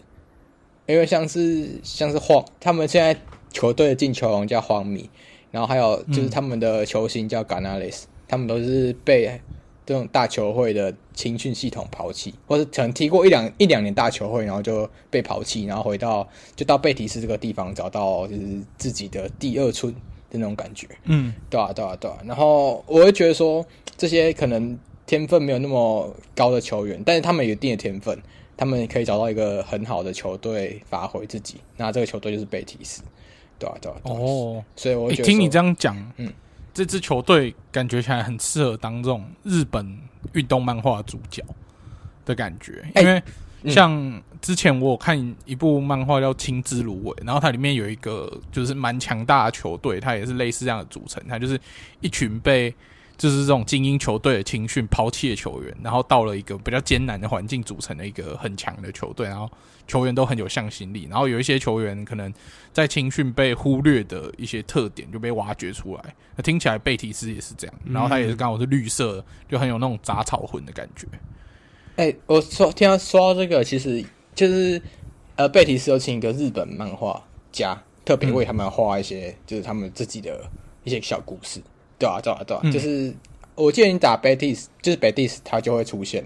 因为像是像是荒，他们现在球队的进球王叫荒米，然后还有就是他们的球星叫 Ganales，、嗯、他们都是被这种大球会的青训系统抛弃，或是可能踢过一两一两年大球会，然后就被抛弃，然后回到就到贝提斯这个地方找到就是自己的第二春的那种感觉。嗯，对啊，对啊，对啊。然后我会觉得说这些可能。天分没有那么高的球员，但是他们有一定的天分，他们可以找到一个很好的球队发挥自己。那这个球队就是贝提斯，对啊，对啊。哦，所以我觉得、欸、听你这样讲，嗯，这支球队感觉起来很适合当这种日本运动漫画主角的感觉，因为像之前我有看一部漫画叫《青之芦苇》，然后它里面有一个就是蛮强大的球队，它也是类似这样的组成，它就是一群被。就是这种精英球队的青训抛弃的球员，然后到了一个比较艰难的环境组成的一个很强的球队，然后球员都很有向心力，然后有一些球员可能在青训被忽略的一些特点就被挖掘出来。那听起来贝提斯也是这样，然后他也是刚好是绿色，就很有那种杂草魂的感觉。哎、欸，我说听他说到这个，其实就是呃，贝提斯有请一个日本漫画家，特别为他们画一些，嗯、就是他们自己的一些小故事。对啊，对啊，对啊，嗯、就是我记得你打 Betis，就是 Betis，它就会出现，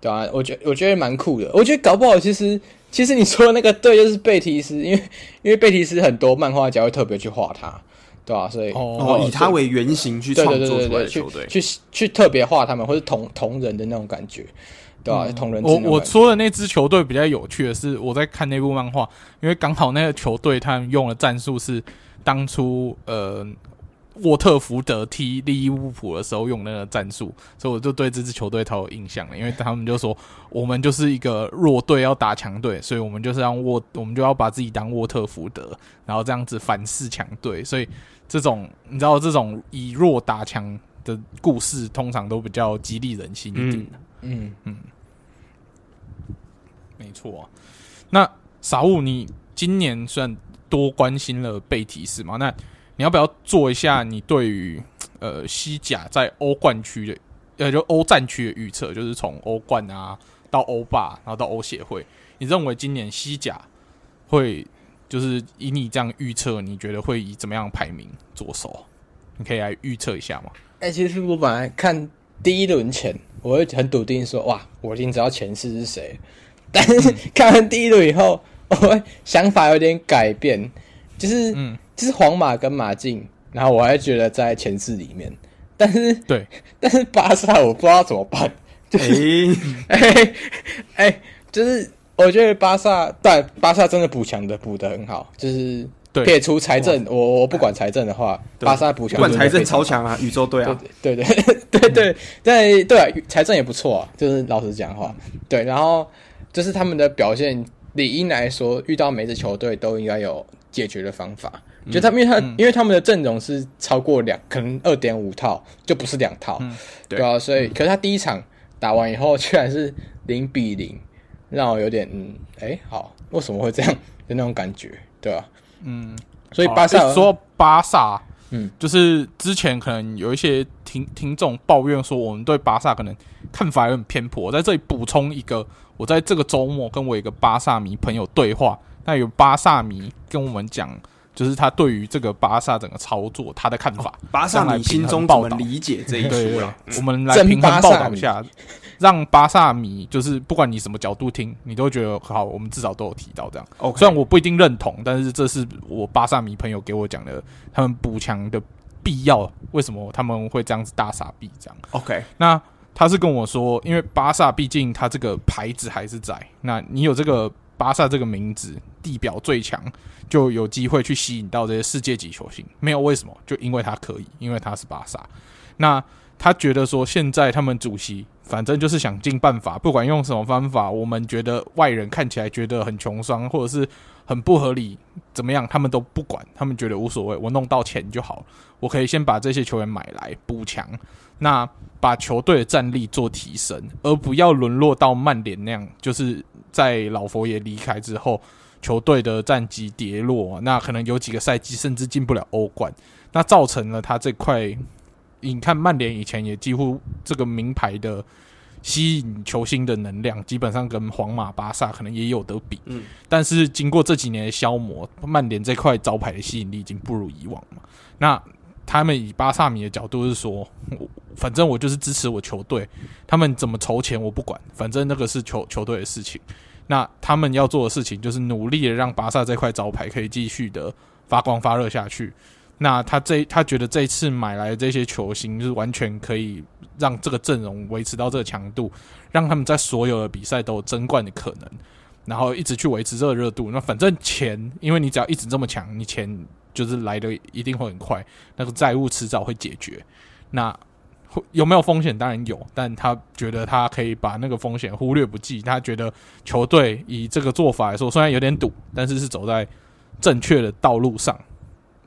对啊，我觉我觉得蛮酷的。我觉得搞不好，其实其实你说的那个队就是贝提斯，因为因为贝提斯很多漫画家会特别去画他，对啊，所以哦，以他为原型去创作出来的球队，去去，去特别画他们，或是同同人的那种感觉，对啊，嗯、同人。我我说的那支球队比较有趣的是，我在看那部漫画，因为刚好那个球队他们用的战术是当初呃。沃特福德踢利物浦的时候用那个战术，所以我就对这支球队超有印象了。因为他们就说，我们就是一个弱队要打强队，所以我们就是让沃，我们就要把自己当沃特福德，然后这样子反噬强队。所以这种你知道，这种以弱打强的故事，通常都比较激励人心一点的。嗯嗯，嗯，没错啊。那傻物，你今年算多关心了贝提斯吗？那你要不要做一下你对于呃西甲在欧冠区的呃就欧战区的预测？就是从欧冠啊到欧霸，然后到欧协会，你认为今年西甲会就是以你这样预测，你觉得会以怎么样排名着手？你可以来预测一下吗？哎、欸，其实我本来看第一轮前，我会很笃定说哇，我已经知道前四是谁。但是看完第一轮以后，我会想法有点改变，就是嗯。就是皇马跟马竞，然后我还觉得在前四里面，但是对，[laughs] 但是巴萨我不知道怎么办，就是哎 [laughs] 哎、欸欸欸，就是我觉得巴萨对巴萨真的补强的补的很好，就是撇除财政，我我不管财政的话，巴萨补强不管财政超强啊，宇宙队啊，对对对对对，在对 [laughs] 啊，财政也不错啊，就是老实讲话，对，然后就是他们的表现，理应来说，遇到每支球队都应该有解决的方法。就他们，因为他因为他们的阵容是超过两，可能二点五套，就不是两套，对啊，所以可是他第一场打完以后，居然是零比零。让我有点嗯，哎、欸，好，为什么会这样 [laughs] 的那种感觉，对吧、啊？嗯，所以巴萨、欸、说巴萨，嗯，就是之前可能有一些听听众抱怨说，我们对巴萨可能看法有点偏颇。我在这里补充一个，我在这个周末跟我一个巴萨迷朋友对话，那有巴萨迷跟我们讲。就是他对于这个巴萨整个操作他的看法，哦、巴萨迷心中怎么理解这一出了？我们来平衡报道一下，让巴萨迷就是不管你什么角度听，你都觉得好。我们至少都有提到这样。Okay. 虽然我不一定认同，但是这是我巴萨迷朋友给我讲的，他们补强的必要。为什么他们会这样子大傻逼这样？OK，那他是跟我说，因为巴萨毕竟他这个牌子还是在，那你有这个。巴萨这个名字，地表最强，就有机会去吸引到这些世界级球星。没有为什么，就因为他可以，因为他是巴萨。那他觉得说，现在他们主席反正就是想尽办法，不管用什么方法，我们觉得外人看起来觉得很穷酸，或者是很不合理，怎么样，他们都不管，他们觉得无所谓，我弄到钱就好，我可以先把这些球员买来补强，那把球队的战力做提升，而不要沦落到曼联那样，就是。在老佛爷离开之后，球队的战绩跌落，那可能有几个赛季甚至进不了欧冠，那造成了他这块。你看曼联以前也几乎这个名牌的吸引球星的能量，基本上跟皇马、巴萨可能也有得比。嗯，但是经过这几年的消磨，曼联这块招牌的吸引力已经不如以往嘛。那他们以巴萨米的角度是说，反正我就是支持我球队，他们怎么筹钱我不管，反正那个是球球队的事情。那他们要做的事情就是努力的让巴萨这块招牌可以继续的发光发热下去。那他这他觉得这一次买来的这些球星，就是完全可以让这个阵容维持到这个强度，让他们在所有的比赛都有争冠的可能，然后一直去维持这个热度。那反正钱，因为你只要一直这么强，你钱就是来的一定会很快，那个债务迟早会解决。那。有没有风险？当然有，但他觉得他可以把那个风险忽略不计。他觉得球队以这个做法来说，虽然有点赌，但是是走在正确的道路上。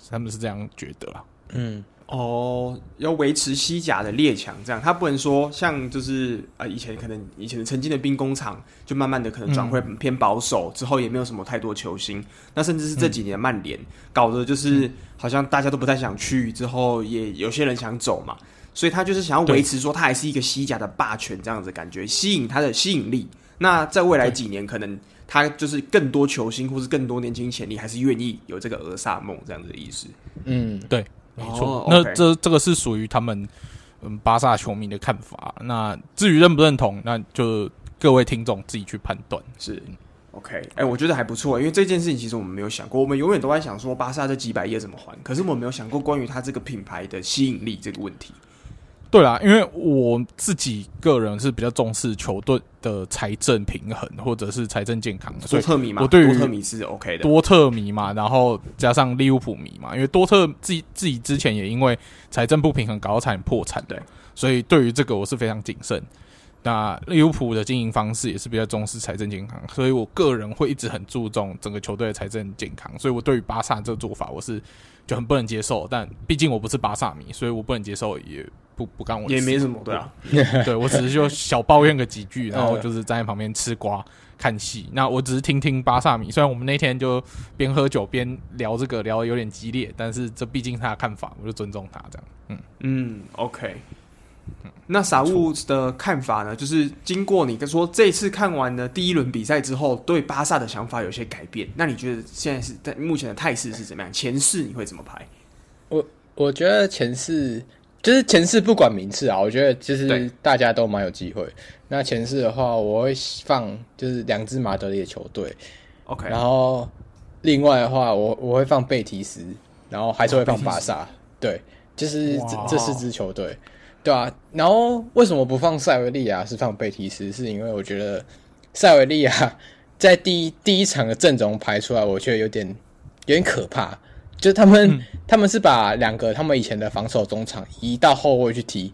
他们是这样觉得啦。嗯，哦，要维持西甲的列强，这样他不能说像就是啊、呃，以前可能以前曾经的兵工厂，就慢慢的可能转会偏保守，嗯、之后也没有什么太多球星。那甚至是这几年曼联、嗯、搞的就是好像大家都不太想去，之后也有些人想走嘛。所以他就是想要维持说他还是一个西甲的霸权这样子感觉，吸引他的吸引力。那在未来几年，可能他就是更多球星或是更多年轻潜力，还是愿意有这个俄萨梦这样子的意思。嗯，对，没错。哦、那这这个是属于他们嗯巴萨球迷的看法。那至于认不认同，那就各位听众自己去判断。是 OK，哎、欸，我觉得还不错，因为这件事情其实我们没有想过，我们永远都在想说巴萨这几百页怎么还，可是我们没有想过关于他这个品牌的吸引力这个问题。对啦，因为我自己个人是比较重视球队的财政平衡或者是财政健康的，多特迷嘛，我对于多特迷是 OK 的，多特迷嘛，然后加上利物浦迷嘛，因为多特自己自己之前也因为财政不平衡搞到差点破产，对，所以对于这个我是非常谨慎。那利物浦的经营方式也是比较重视财政健康，所以我个人会一直很注重整个球队的财政健康，所以我对于巴萨这个做法我是就很不能接受，但毕竟我不是巴萨迷，所以我不能接受也。不不干我也没什么，对啊，对我只是就小抱怨个几句，然后就是站在旁边吃瓜看戏。那我只是听听巴萨迷，虽然我们那天就边喝酒边聊这个，聊得有点激烈，但是这毕竟他的看法，我就尊重他这样。嗯嗯，OK。那傻物的看法呢？就是经过你跟说这次看完的第一轮比赛之后，对巴萨的想法有些改变。那你觉得现在是在目前的态势是怎么样？前四你会怎么排？我我觉得前四。就是前四不管名次啊，我觉得其实大家都蛮有机会。那前四的话，我会放就是两支马德里的球队，OK。然后另外的话，我我会放贝提斯，然后还是会放巴萨。对，就是这这四支球队，对啊。然后为什么不放塞维利亚，是放贝提斯？是因为我觉得塞维利亚 [laughs] 在第一第一场的阵容排出来，我觉得有点有点可怕。就他们、嗯、他们是把两个他们以前的防守中场移到后卫去踢，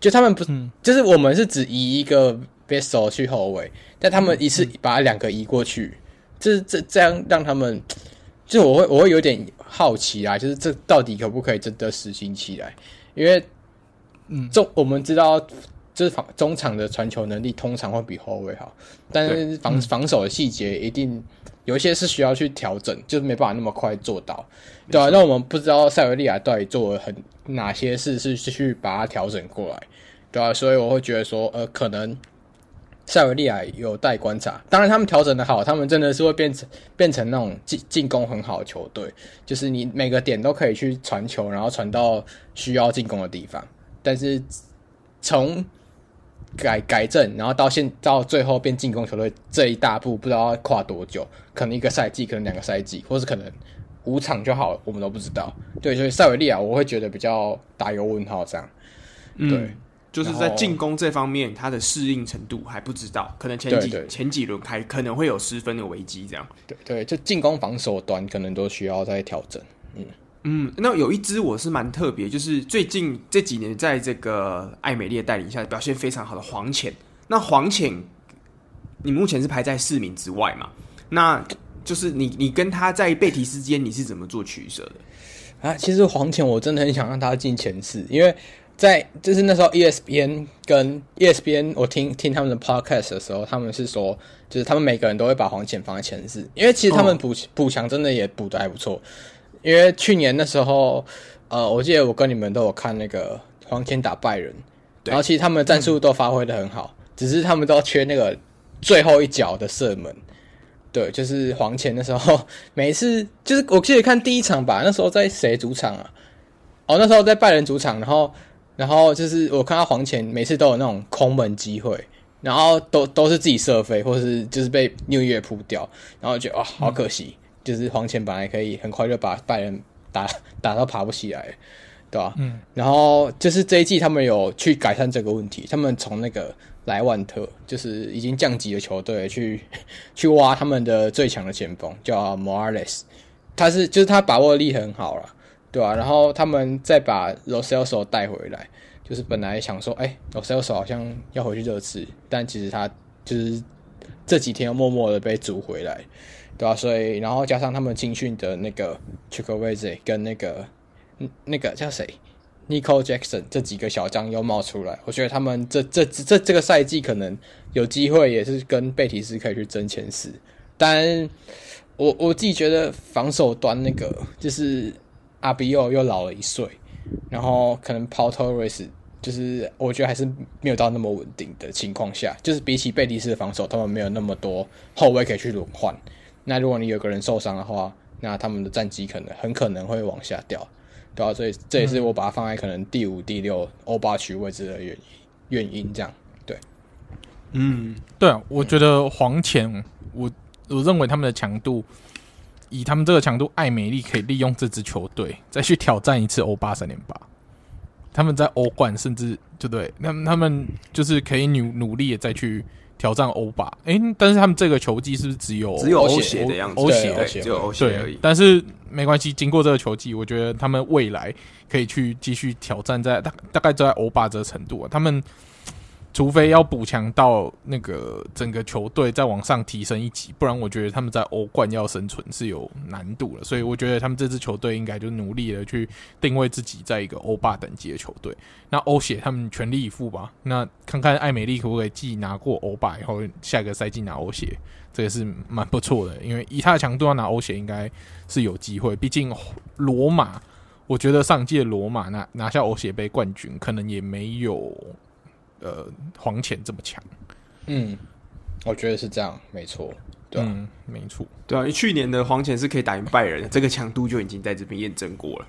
就他们不、嗯、就是我们是只移一个 Vessel 去后卫，但他们一次把两个移过去，这这这样让他们，就我会我会有点好奇啊，就是这到底可不可以真的实行起来？因为嗯，中我们知道。就是防中场的传球能力通常会比后卫好，但是防防守的细节一定有一些是需要去调整，就是没办法那么快做到，对啊，那我们不知道塞维利亚到底做了很哪些事是去把它调整过来，对啊，所以我会觉得说，呃，可能塞维利亚有待观察。当然，他们调整的好，他们真的是会变成变成那种进进攻很好的球队，就是你每个点都可以去传球，然后传到需要进攻的地方。但是从改改正，然后到现到最后变进攻球队这一大步，不知道要跨多久，可能一个赛季，可能两个赛季，或是可能五场就好了，我们都不知道。对，所以塞维利亚我会觉得比较打有问号这样。嗯、对，就是在进攻这方面，他的适应程度还不知道，可能前几前几轮开可能会有失分的危机这样。对对，就进攻防守端可能都需要再调整。嗯。嗯，那有一支我是蛮特别，就是最近这几年在这个艾美丽的带领下表现非常好的黄潜。那黄潜，你目前是排在四名之外嘛？那就是你你跟他在贝提斯之间你是怎么做取舍的？啊，其实黄潜我真的很想让他进前四，因为在就是那时候 ESPN 跟 ESPN 我听听他们的 podcast 的时候，他们是说就是他们每个人都会把黄潜放在前四，因为其实他们补补强真的也补的还不错。因为去年的时候，呃，我记得我跟你们都有看那个黄潜打拜仁，然后其实他们的战术都发挥的很好，嗯，只是他们都缺那个最后一脚的射门。对，就是黄潜的时候，每一次就是我记得看第一场吧，那时候在谁主场啊？哦，那时候在拜仁主场，然后然后就是我看到黄潜每次都有那种空门机会，然后都都是自己射飞，或是就是被纽约扑掉，然后觉得哇，好可惜。嗯就是黄潜本来可以很快就把拜仁打打到爬不起来，对吧？嗯。然后就是这一季他们有去改善这个问题，他们从那个莱万特，就是已经降级的球队去 [laughs] 去挖他们的最强的前锋，叫 Morales，他是就是他把握力很好了，对吧？然后他们再把 Lo Celso 带回来，就是本来想说，哎，Lo Celso 好像要回去热刺，但其实他就是这几天又默默的被逐回来。对啊，所以然后加上他们青训的那个 Chukwueze 跟那个那个叫谁，Nico Jackson 这几个小将又冒出来，我觉得他们这这这这个赛季可能有机会也是跟贝提斯可以去争前四。但我我自己觉得防守端那个就是阿比奥又老了一岁，然后可能 Pau Torres 就是我觉得还是没有到那么稳定的情况下，就是比起贝提斯的防守，他们没有那么多后卫可以去轮换。那如果你有个人受伤的话，那他们的战绩可能很可能会往下掉，对啊，所以这也是我把它放在可能第五、第六欧巴区位置的原因原因，这样对。嗯，对啊，我觉得黄潜，我我认为他们的强度，以他们这个强度，艾美丽可以利用这支球队再去挑战一次欧巴三连霸。他们在欧冠甚至就对，那他们就是可以努努力的再去。挑战欧巴，哎、欸，但是他们这个球季是不是只有只有欧协的样子？欧协对，只有欧协而已。但是没关系，经过这个球季，我觉得他们未来可以去继续挑战在，在大大概在欧巴这个程度啊，他们。除非要补强到那个整个球队再往上提升一级，不然我觉得他们在欧冠要生存是有难度了。所以我觉得他们这支球队应该就努力的去定位自己在一个欧霸等级的球队。那欧协他们全力以赴吧。那看看艾美丽可不可以既拿过欧霸以后，下个赛季拿欧协，这个是蛮不错的。因为以他的强度要拿欧协应该是有机会。毕竟罗马，我觉得上届罗马拿拿下欧协杯冠军，可能也没有。呃，黄潜这么强，嗯，我觉得是这样，没错，对、啊嗯，没错，对啊，因为去年的黄潜是可以打赢拜仁的，这个强度就已经在这边验证过了，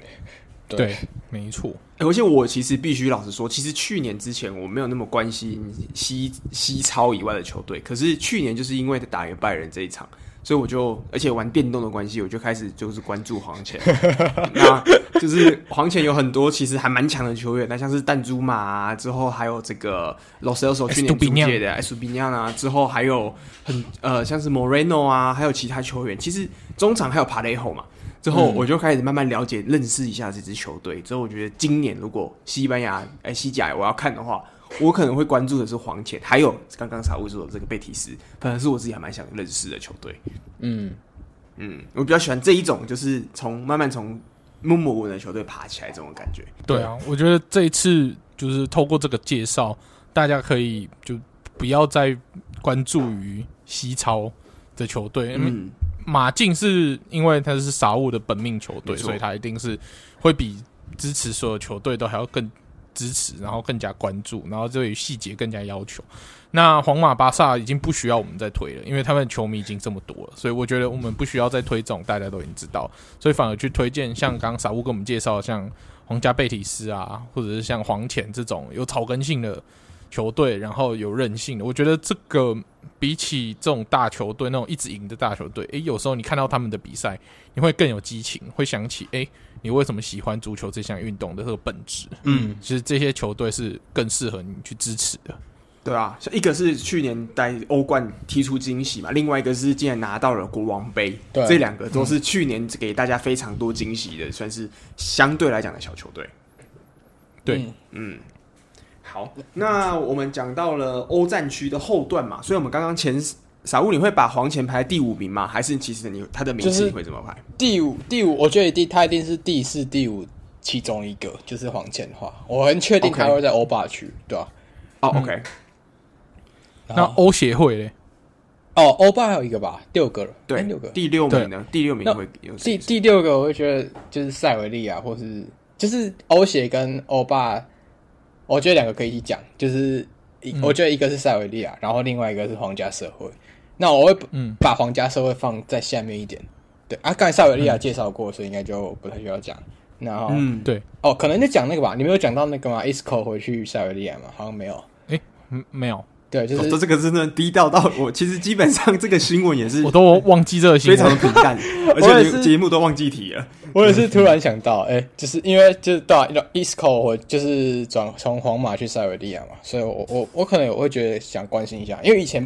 对，对没错。而且我其实必须老实说，其实去年之前我没有那么关心西西超以外的球队，可是去年就是因为打赢拜仁这一场。所以我就，而且玩电动的关系，我就开始就是关注黄潜。[laughs] 那就是黄潜有很多其实还蛮强的球员，那像是弹珠马啊，之后还有这个 Lo Celso 去年租借的 Estupiñán 啊，之后还有很呃像是 Moreno 啊，还有其他球员，其实中场还有 Parejo 嘛。之后我就开始慢慢了解、认识一下这支球队。之后我觉得今年如果西班牙哎西甲我要看的话，我可能会关注的是黄潜，还有刚刚沙乌说的这个贝蒂斯，可能是我自己还蛮想认识的球队。嗯嗯，我比较喜欢这一种，就是从慢慢从。默默无闻的球队爬起来这种感觉，对啊，我觉得这一次就是透过这个介绍，大家可以就不要再关注于西超的球队。嗯，马竞是因为他是傻物的本命球队，所以他一定是会比支持所有球队都还要更支持，然后更加关注，然后对于细节更加要求。那皇马、巴萨已经不需要我们再推了，因为他们球迷已经这么多了，所以我觉得我们不需要再推这种大家都已经知道，所以反而去推荐像刚刚傻物跟我们介绍像皇家贝蒂斯啊，或者是像黄潜这种有草根性的球队，然后有韧性的，我觉得这个比起这种大球队那种一直赢的大球队，诶，有时候你看到他们的比赛，你会更有激情，会想起诶，你为什么喜欢足球这项运动的这个本质？嗯，其实这些球队是更适合你去支持的。对啊，一个是去年在欧冠踢出惊喜嘛，另外一个是竟然拿到了国王杯，对，这两个都是去年给大家非常多惊喜的，嗯、算是相对来讲的小球队。对，嗯，好，那我们讲到了欧战区的后段嘛，所以我们刚刚前傻物你会把黄钱排第五名吗？还是其实你他的名次你会怎么排？第五，第五，我觉得第他一定是第四、第五其中一个，就是黄钱的话，我很确定他会在欧霸区，对吧？哦，OK。那欧协会嘞？哦，欧巴还有一个吧，六个了，对，六个。第六名呢？第六名会有第第六个，我会觉得就是塞维利亚，或是就是欧协跟欧巴，我觉得两个可以一起讲。就是我觉得一个是塞维利亚，然后另外一个是皇家社会。那我会嗯把皇家社会放在下面一点。对啊，刚才塞维利亚介绍过，所以应该就不太需要讲。然后嗯，对哦，可能就讲那个吧。你没有讲到那个吗？Isco 回去塞维利亚吗？好像没有。诶，嗯，没有。对，就是、哦、这个真的低调到我，其实基本上这个新闻也是，我都忘记这个新闻，非常的平淡，[laughs] 而且节目都忘记提了。我也是突然想到，哎、欸，就是因为就是到 Isco 我就是转从皇马去塞维利亚嘛，所以我我我可能我会觉得想关心一下，因为以前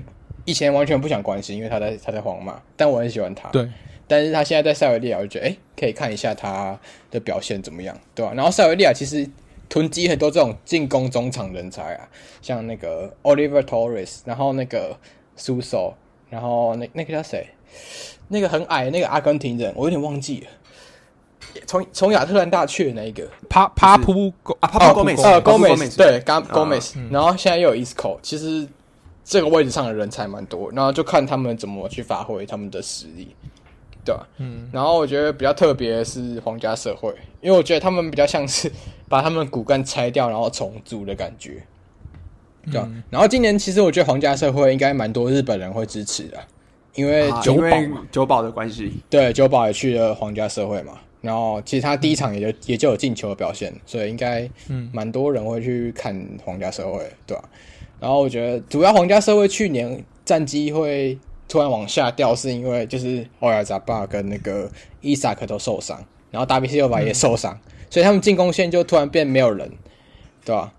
以前完全不想关心，因为他在他在皇马，但我很喜欢他。对，但是他现在在塞维利亚，我就觉得哎、欸，可以看一下他的表现怎么样，对吧、啊？然后塞维利亚其实。囤积很多这种进攻中场人才啊，像那个 Oliver Torres，然后那个 Suso，然后那那个叫谁？那个很矮那个阿根廷人，我有点忘记了。从从亚特兰大去的那一个帕帕普啊帕普戈梅斯，戈梅斯对，刚戈梅斯，然后现在又有 Isco，其实这个位置上的人才蛮多，然后就看他们怎么去发挥他们的实力。对吧？嗯，然后我觉得比较特别的是皇家社会，因为我觉得他们比较像是把他们骨干拆掉，然后重组的感觉。对吧？嗯，然后今年其实我觉得皇家社会应该蛮多日本人会支持的，因为九保，九保的关系。对，九保也去了皇家社会嘛。然后其实他第一场也就也就有进球的表现，所以应该嗯蛮多人会去看皇家社会，对吧？然后我觉得主要皇家社会去年战绩会。突然往下掉，是因为就是欧亚扎巴跟那个伊萨克都受伤，然后达比西奥巴也受伤，所以他们进攻线就突然变没有人，对吧？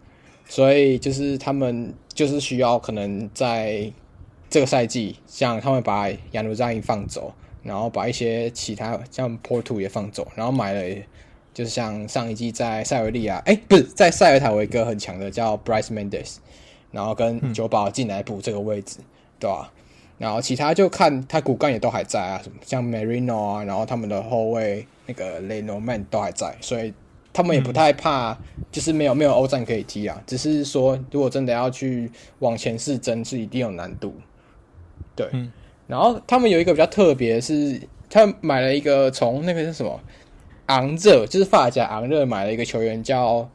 所以就是他们就是需要可能在这个赛季，像他们把亚努扎伊放走，然后把一些其他像波图也放走，然后买了就是像上一季在塞维利亚，哎，不是在塞尔塔维戈很强的叫 Bryce Mendes，然后跟九保进来补这个位置，嗯、对吧？然后其他就看他骨干也都还在啊，什么像 Marino 啊，然后他们的后卫那个 Lenormand 都还在，所以他们也不太怕，就是没有没有欧战可以踢啊。只是说，如果真的要去往前四争，是一定有难度。对，嗯、然后他们有一个比较特别，是他买了一个从那个是什么昂热，就是法甲昂热买了一个球员叫。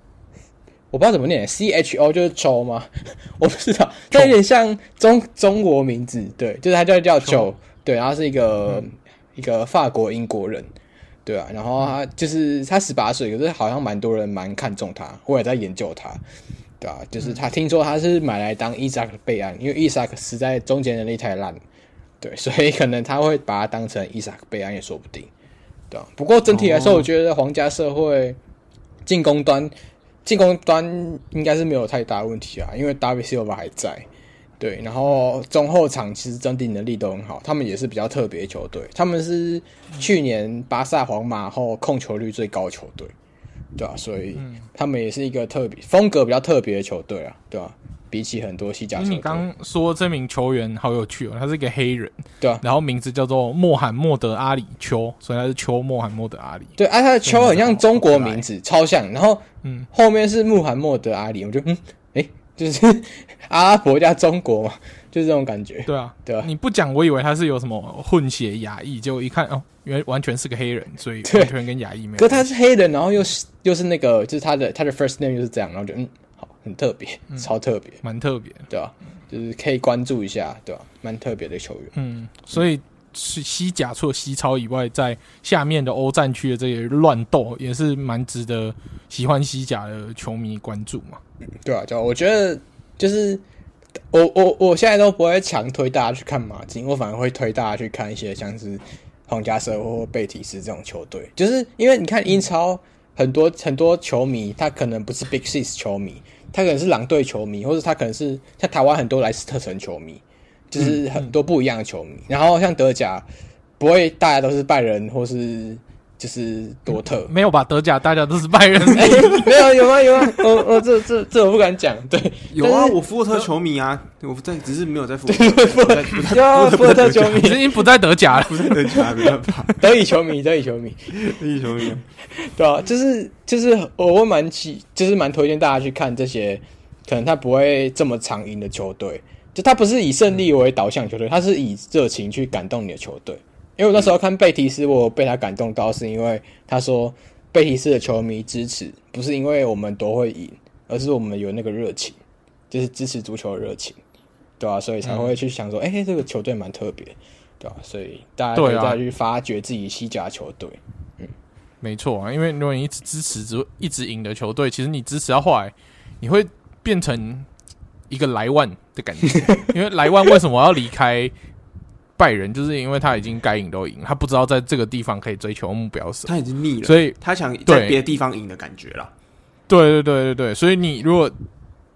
我不知道怎么念，C H O 就是球吗？[laughs] 我不知道，它有点像中中国名字，对，就是他叫叫球，对，然后是一个、嗯、一个法国英国人，对啊，然后他就是他十八岁，可是好像蛮多人蛮看重他，我也在研究他，对啊，就是他听说他是买来当伊萨克的备案，因为伊萨克实在中间能力太烂，对，[laughs] 所以可能他会把他当成伊萨克备案也说不定，对啊。不过整体来说，哦。我觉得皇家社会进攻端进攻端应该是没有太大问题啊，因为 David Silva 还在。对，然后中后场其实整体能力都很好，他们也是比较特别的球队，他们是去年巴萨、皇马后控球率最高的球队，对吧、啊？所以他们也是一个特别风格比较特别的球队啊，对吧、啊？比起很多西甲球队，你刚说这名球员好有趣哦，他是一个黑人，对啊，然后名字叫做穆罕默德阿里丘，所以他是丘穆罕默德阿里。对，啊，他的丘很像中国名字，超像，然后嗯，后面是穆罕默德阿里，我就嗯，诶，就是 [laughs] 阿拉伯加中国嘛，就是这种感觉，对啊，对啊，你不讲，我以为他是有什么混血亚裔，结果一看哦，原来完全是个黑人，所以完全跟亚裔没有。可他是黑人，然后又是又是那个，就是他的他的 first name 就是这样，然后就嗯。很特别，超特别，蛮特别，对吧、啊？就是可以关注一下，对吧、啊？蛮特别的球员，嗯，所以是西甲除了西超以外，在下面的欧战区的这些乱斗，也是蛮值得喜欢西甲的球迷关注嘛。对啊，就我觉得，就是我我我现在都不会强推大家去看马竞，我反而会推大家去看一些像是皇家社会或贝蒂斯这种球队，就是因为你看英超很多很多球迷，他可能不是 Big Six 球迷。他可能是狼队球迷，或者他可能是像台湾很多莱斯特城球迷，就是很多不一样的球迷。然后像德甲，不会大家都是拜仁或是就是多特，嗯、没有吧？德甲大家都是拜仁、欸，[laughs] 没有有吗？有吗？我我这这这我不敢讲。对，有啊，我福特球迷啊，我在只是没有在福特，[laughs] 福特福特球迷，已经不在德甲了，不在德甲，没办法。德乙球迷，德乙球迷，德乙球迷。对啊，就是就是，我会蛮期，就是蛮推荐大家去看这些，可能他不会这么常赢的球队，就他不是以胜利为导向球队，他是以热情去感动你的球队。因为我那时候看贝蒂斯，我被他感动到，是因为他说贝蒂斯的球迷支持，不是因为我们都会赢，而是我们有那个热情，就是支持足球的热情，对啊，所以才会去想说，哎、嗯欸，这个球队蛮特别，对啊，所以大家可以再去发掘自己西甲球队。没错啊，因为如果你一直支持只一直赢的球队，其实你支持到后来，你会变成一个莱万的感觉。因为莱万为什么要离开拜仁，就是因为他已经该赢都赢，他不知道在这个地方可以追求目标什么，他已经腻了，所以他想在别的地方赢的感觉了。对对对对对，所以你如果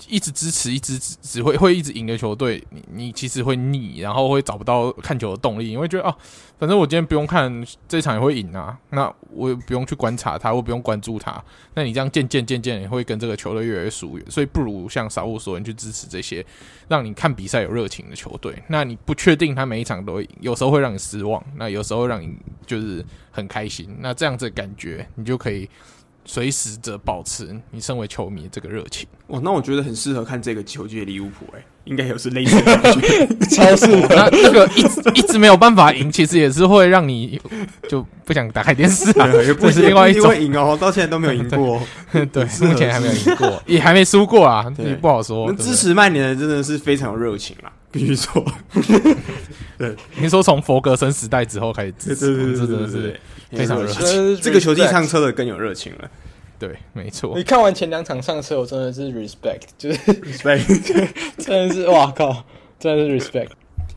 一直支持一直只只会会一直赢的球队，你你其实会腻，然后会找不到看球的动力，你会觉得哦，反正我今天不用看这场也会赢啊，那我也不用去观察他，我不用关注他，那你这样渐渐渐渐也会跟这个球队越来越疏远，所以不如像少物说，你去支持这些让你看比赛有热情的球队。那你不确定他每一场都，有时候会让你失望，那有时候让你就是很开心，那这样子感觉你就可以。随时着保持你身为球迷的这个热情。哇，那我觉得很适合看这个球季的利物浦，哎，应该有是类似的感觉，[laughs] 超适合。[laughs] 那这个一直一直没有办法赢，其实也是会让你就不想打开电视啊。也不是另外一种赢哦，到现在都没有赢过。[laughs] 对，目前还没有赢过，也还没输过啊，也不好说。支持曼联的真的是非常有热情啊，必须说。对，你说从佛格森时代之后开始支持，对对对，真的是非常热情。这个球季上车的更有热情了。对，没错。你看完前两场上车，我真的是 respect，就是 respect，[laughs] 真的是哇靠，真的是 respect。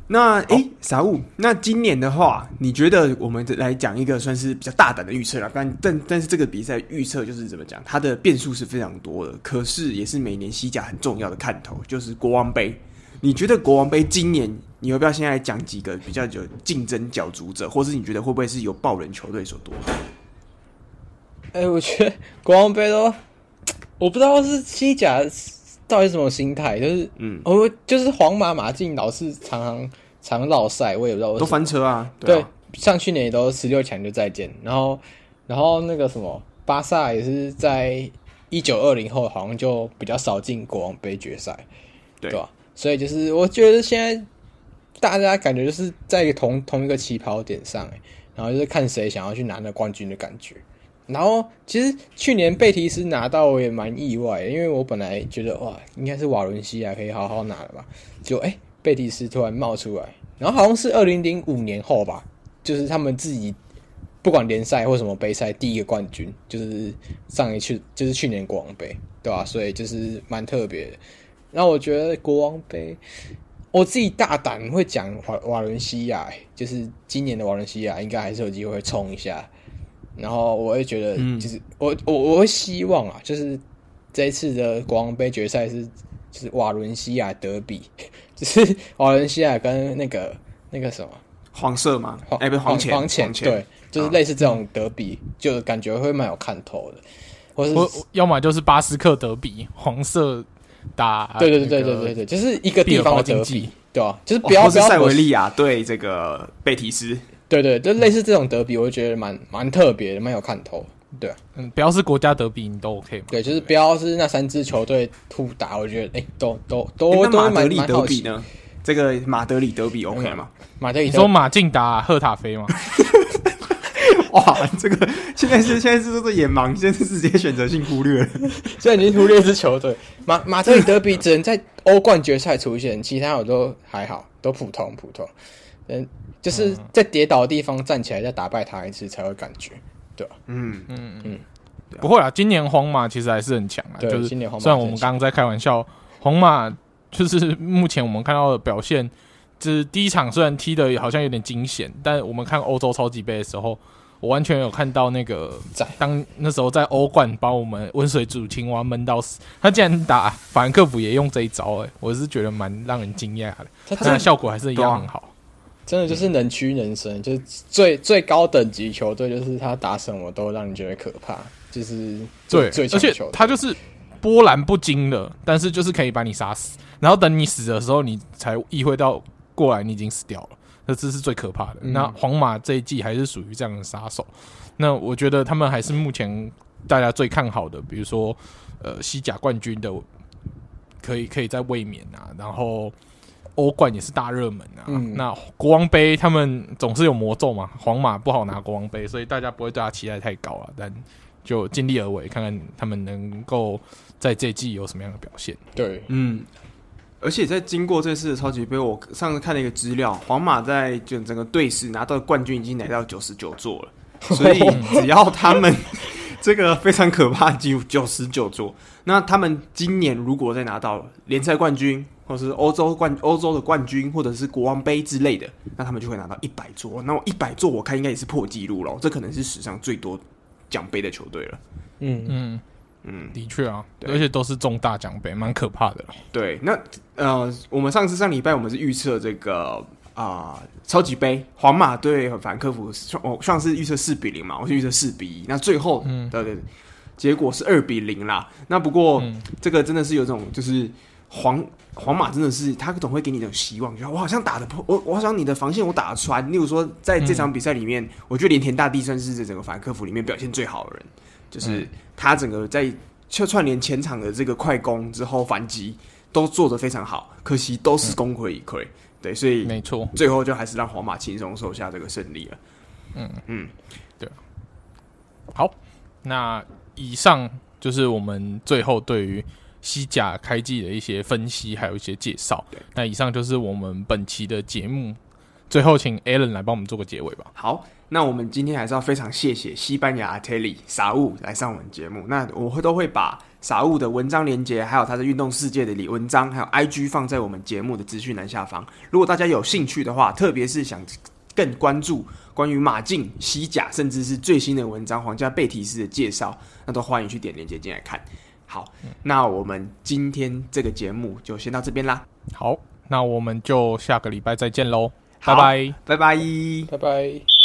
那诶，傻物？那今年的话，你觉得我们来讲一个算是比较大胆的预测了？但但但是这个比赛预测就是怎么讲，它的变数是非常多的，可是也是每年西甲很重要的看头，就是国王杯。你觉得国王杯今年，你要不要现在讲几个比较有竞争角逐者，或是你觉得会不会是由爆冷球队所夺？哎、欸，我觉得国王杯都，[tsk] 我不知道是西甲到底什么心态，就是嗯，我就是皇马马竞老是常常常绕赛，我也不知道都翻车啊，对啊，对，像去年也都十六强就再见，然后然后那个什么巴萨也是在一九二零后好像就比较少进国王杯决赛，对吧？所以就是我觉得现在大家感觉就是在同同一个起跑点上，然后就是看谁想要去拿那冠军的感觉。然后其实去年贝蒂斯拿到我也蛮意外的，因为我本来觉得哇，应该是瓦伦西亚可以好好拿了吧，就哎贝蒂斯突然冒出来，然后好像是二零零五年后吧，就是他们自己不管联赛或什么杯赛第一个冠军，就是上一次就是去年国王杯，对吧、所以就是蛮特别的。然后我觉得国王杯，我自己大胆会讲瓦瓦伦西亚，就是今年的瓦伦西亚应该还是有机会冲一下。然后我会觉得，嗯就是我我我会希望啊，就是这一次的国王杯决赛是就是瓦伦西亚德比，[laughs] 就是瓦伦西亚跟那个那个什么黄色吗？黄哎，不是黄浅，黄浅，对，就是类似这种德比，就感觉会蛮有看头的，或是我要么就是巴斯克德比，黄色打，对对对对对对，就是一个地方的德比，对吧？就是不要不要不要塞维利亚对这个贝蒂斯，对对，就类似这种德比，我就觉得蛮蛮特别的，蛮有看头。对啊，嗯，不要是国家德比，你都 OK 嘛？对，就是不要是那三支球队互打，我觉得哎，都都都诶都马德里蛮好奇。德比呢？这个马德里德比 OK 吗？马德里你说马竞打赫塔菲吗？[laughs] [laughs] 哇，这个现在是现在是这个眼盲，现在是直接选择性忽略了。现在已经忽略一支球队。马 [laughs] 马德里德比只能在欧冠决赛出现，其他我都还好，都普通普通。嗯，就是在跌倒的地方站起来再打败他一次才会感觉，对吧？嗯，嗯嗯嗯，不会啊，今年皇马其实还是很强啊。对就是今年皇马虽然我们刚刚在开玩笑，皇马就是目前我们看到的表现，就是第一场虽然踢的好像有点惊险，但我们看欧洲超级杯的时候，我完全有看到那个在当那时候在欧冠把我们温水煮青蛙闷到死，他竟然打法兰克福也用这一招、欸，哎，我是觉得蛮让人惊讶的，他的效果还是一样很好。真的就是能屈能伸，就是最最高等级球队，就是他打什么都让你觉得可怕，就是最对，而且球。他就是波澜不惊的，但是就是可以把你杀死，然后等你死的时候，你才意会到过来你已经死掉了，那这是最可怕的。嗯那皇马这一季还是属于这样的杀手，那我觉得他们还是目前大家最看好的，比如说呃西甲冠军的，可以可以在卫冕啊，然后。欧冠也是大热门啊，嗯那国王杯他们总是有魔咒嘛，皇马不好拿国王杯，所以大家不会对他期待太高啊，但就尽力而为，看看他们能够在这季有什么样的表现。对，嗯，而且在经过这次的超级杯，我上次看了一个资料，皇马在就整个队史拿到的冠军已经来到九十九座了，[laughs] 所以只要他们这个非常可怕的记录 [laughs] 九十九座，那他们今年如果再拿到联赛冠军，或是欧洲冠欧洲的冠军，或者是国王杯之类的，那他们就会拿到一百座。那我一百座，我看应该也是破纪录了，这可能是史上最多奖杯的球队了。嗯嗯嗯，的确啊，而且都是中大奖杯，蛮可怕的。对，那呃，我们上次上礼拜我们是预测这个啊、呃、超级杯，皇马对法兰克福，我上次预测四比零嘛，我是预测四比一，那最后嗯对对，结果是二比零啦。那不过、嗯这个真的是有种就是皇皇马真的是他总会给你一种希望，就我好像打的破，我我好像你的防线我打得穿。例如说在这场比赛里面，我觉得连田大地算是这整个法兰克福里面表现最好的人，就是他整个在就串联前场的这个快攻之后反击都做得非常好，可惜都是功亏一篑。对，所以没错，最后就还是让皇马轻松收下这个胜利了。嗯嗯，对好，那以上就是我们最后对于西甲开季的一些分析，还有一些介绍对。那以上就是我们本期的节目。最后，请 Alan 来帮我们做个结尾吧。好，那我们今天还是要非常谢谢西班牙阿特里傻物来上我们节目。那我会都会把傻物的文章连接，还有他的运动世界的里文章，还有 IG 放在我们节目的资讯栏下方。如果大家有兴趣的话，特别是想更关注关于马竞、西甲，甚至是最新的文章皇家贝蒂斯的介绍，那都欢迎去点连接进来看。好，那我们今天这个节目就先到这边啦，好，那我们就下个礼拜再见喽，好拜拜。拜拜。拜拜。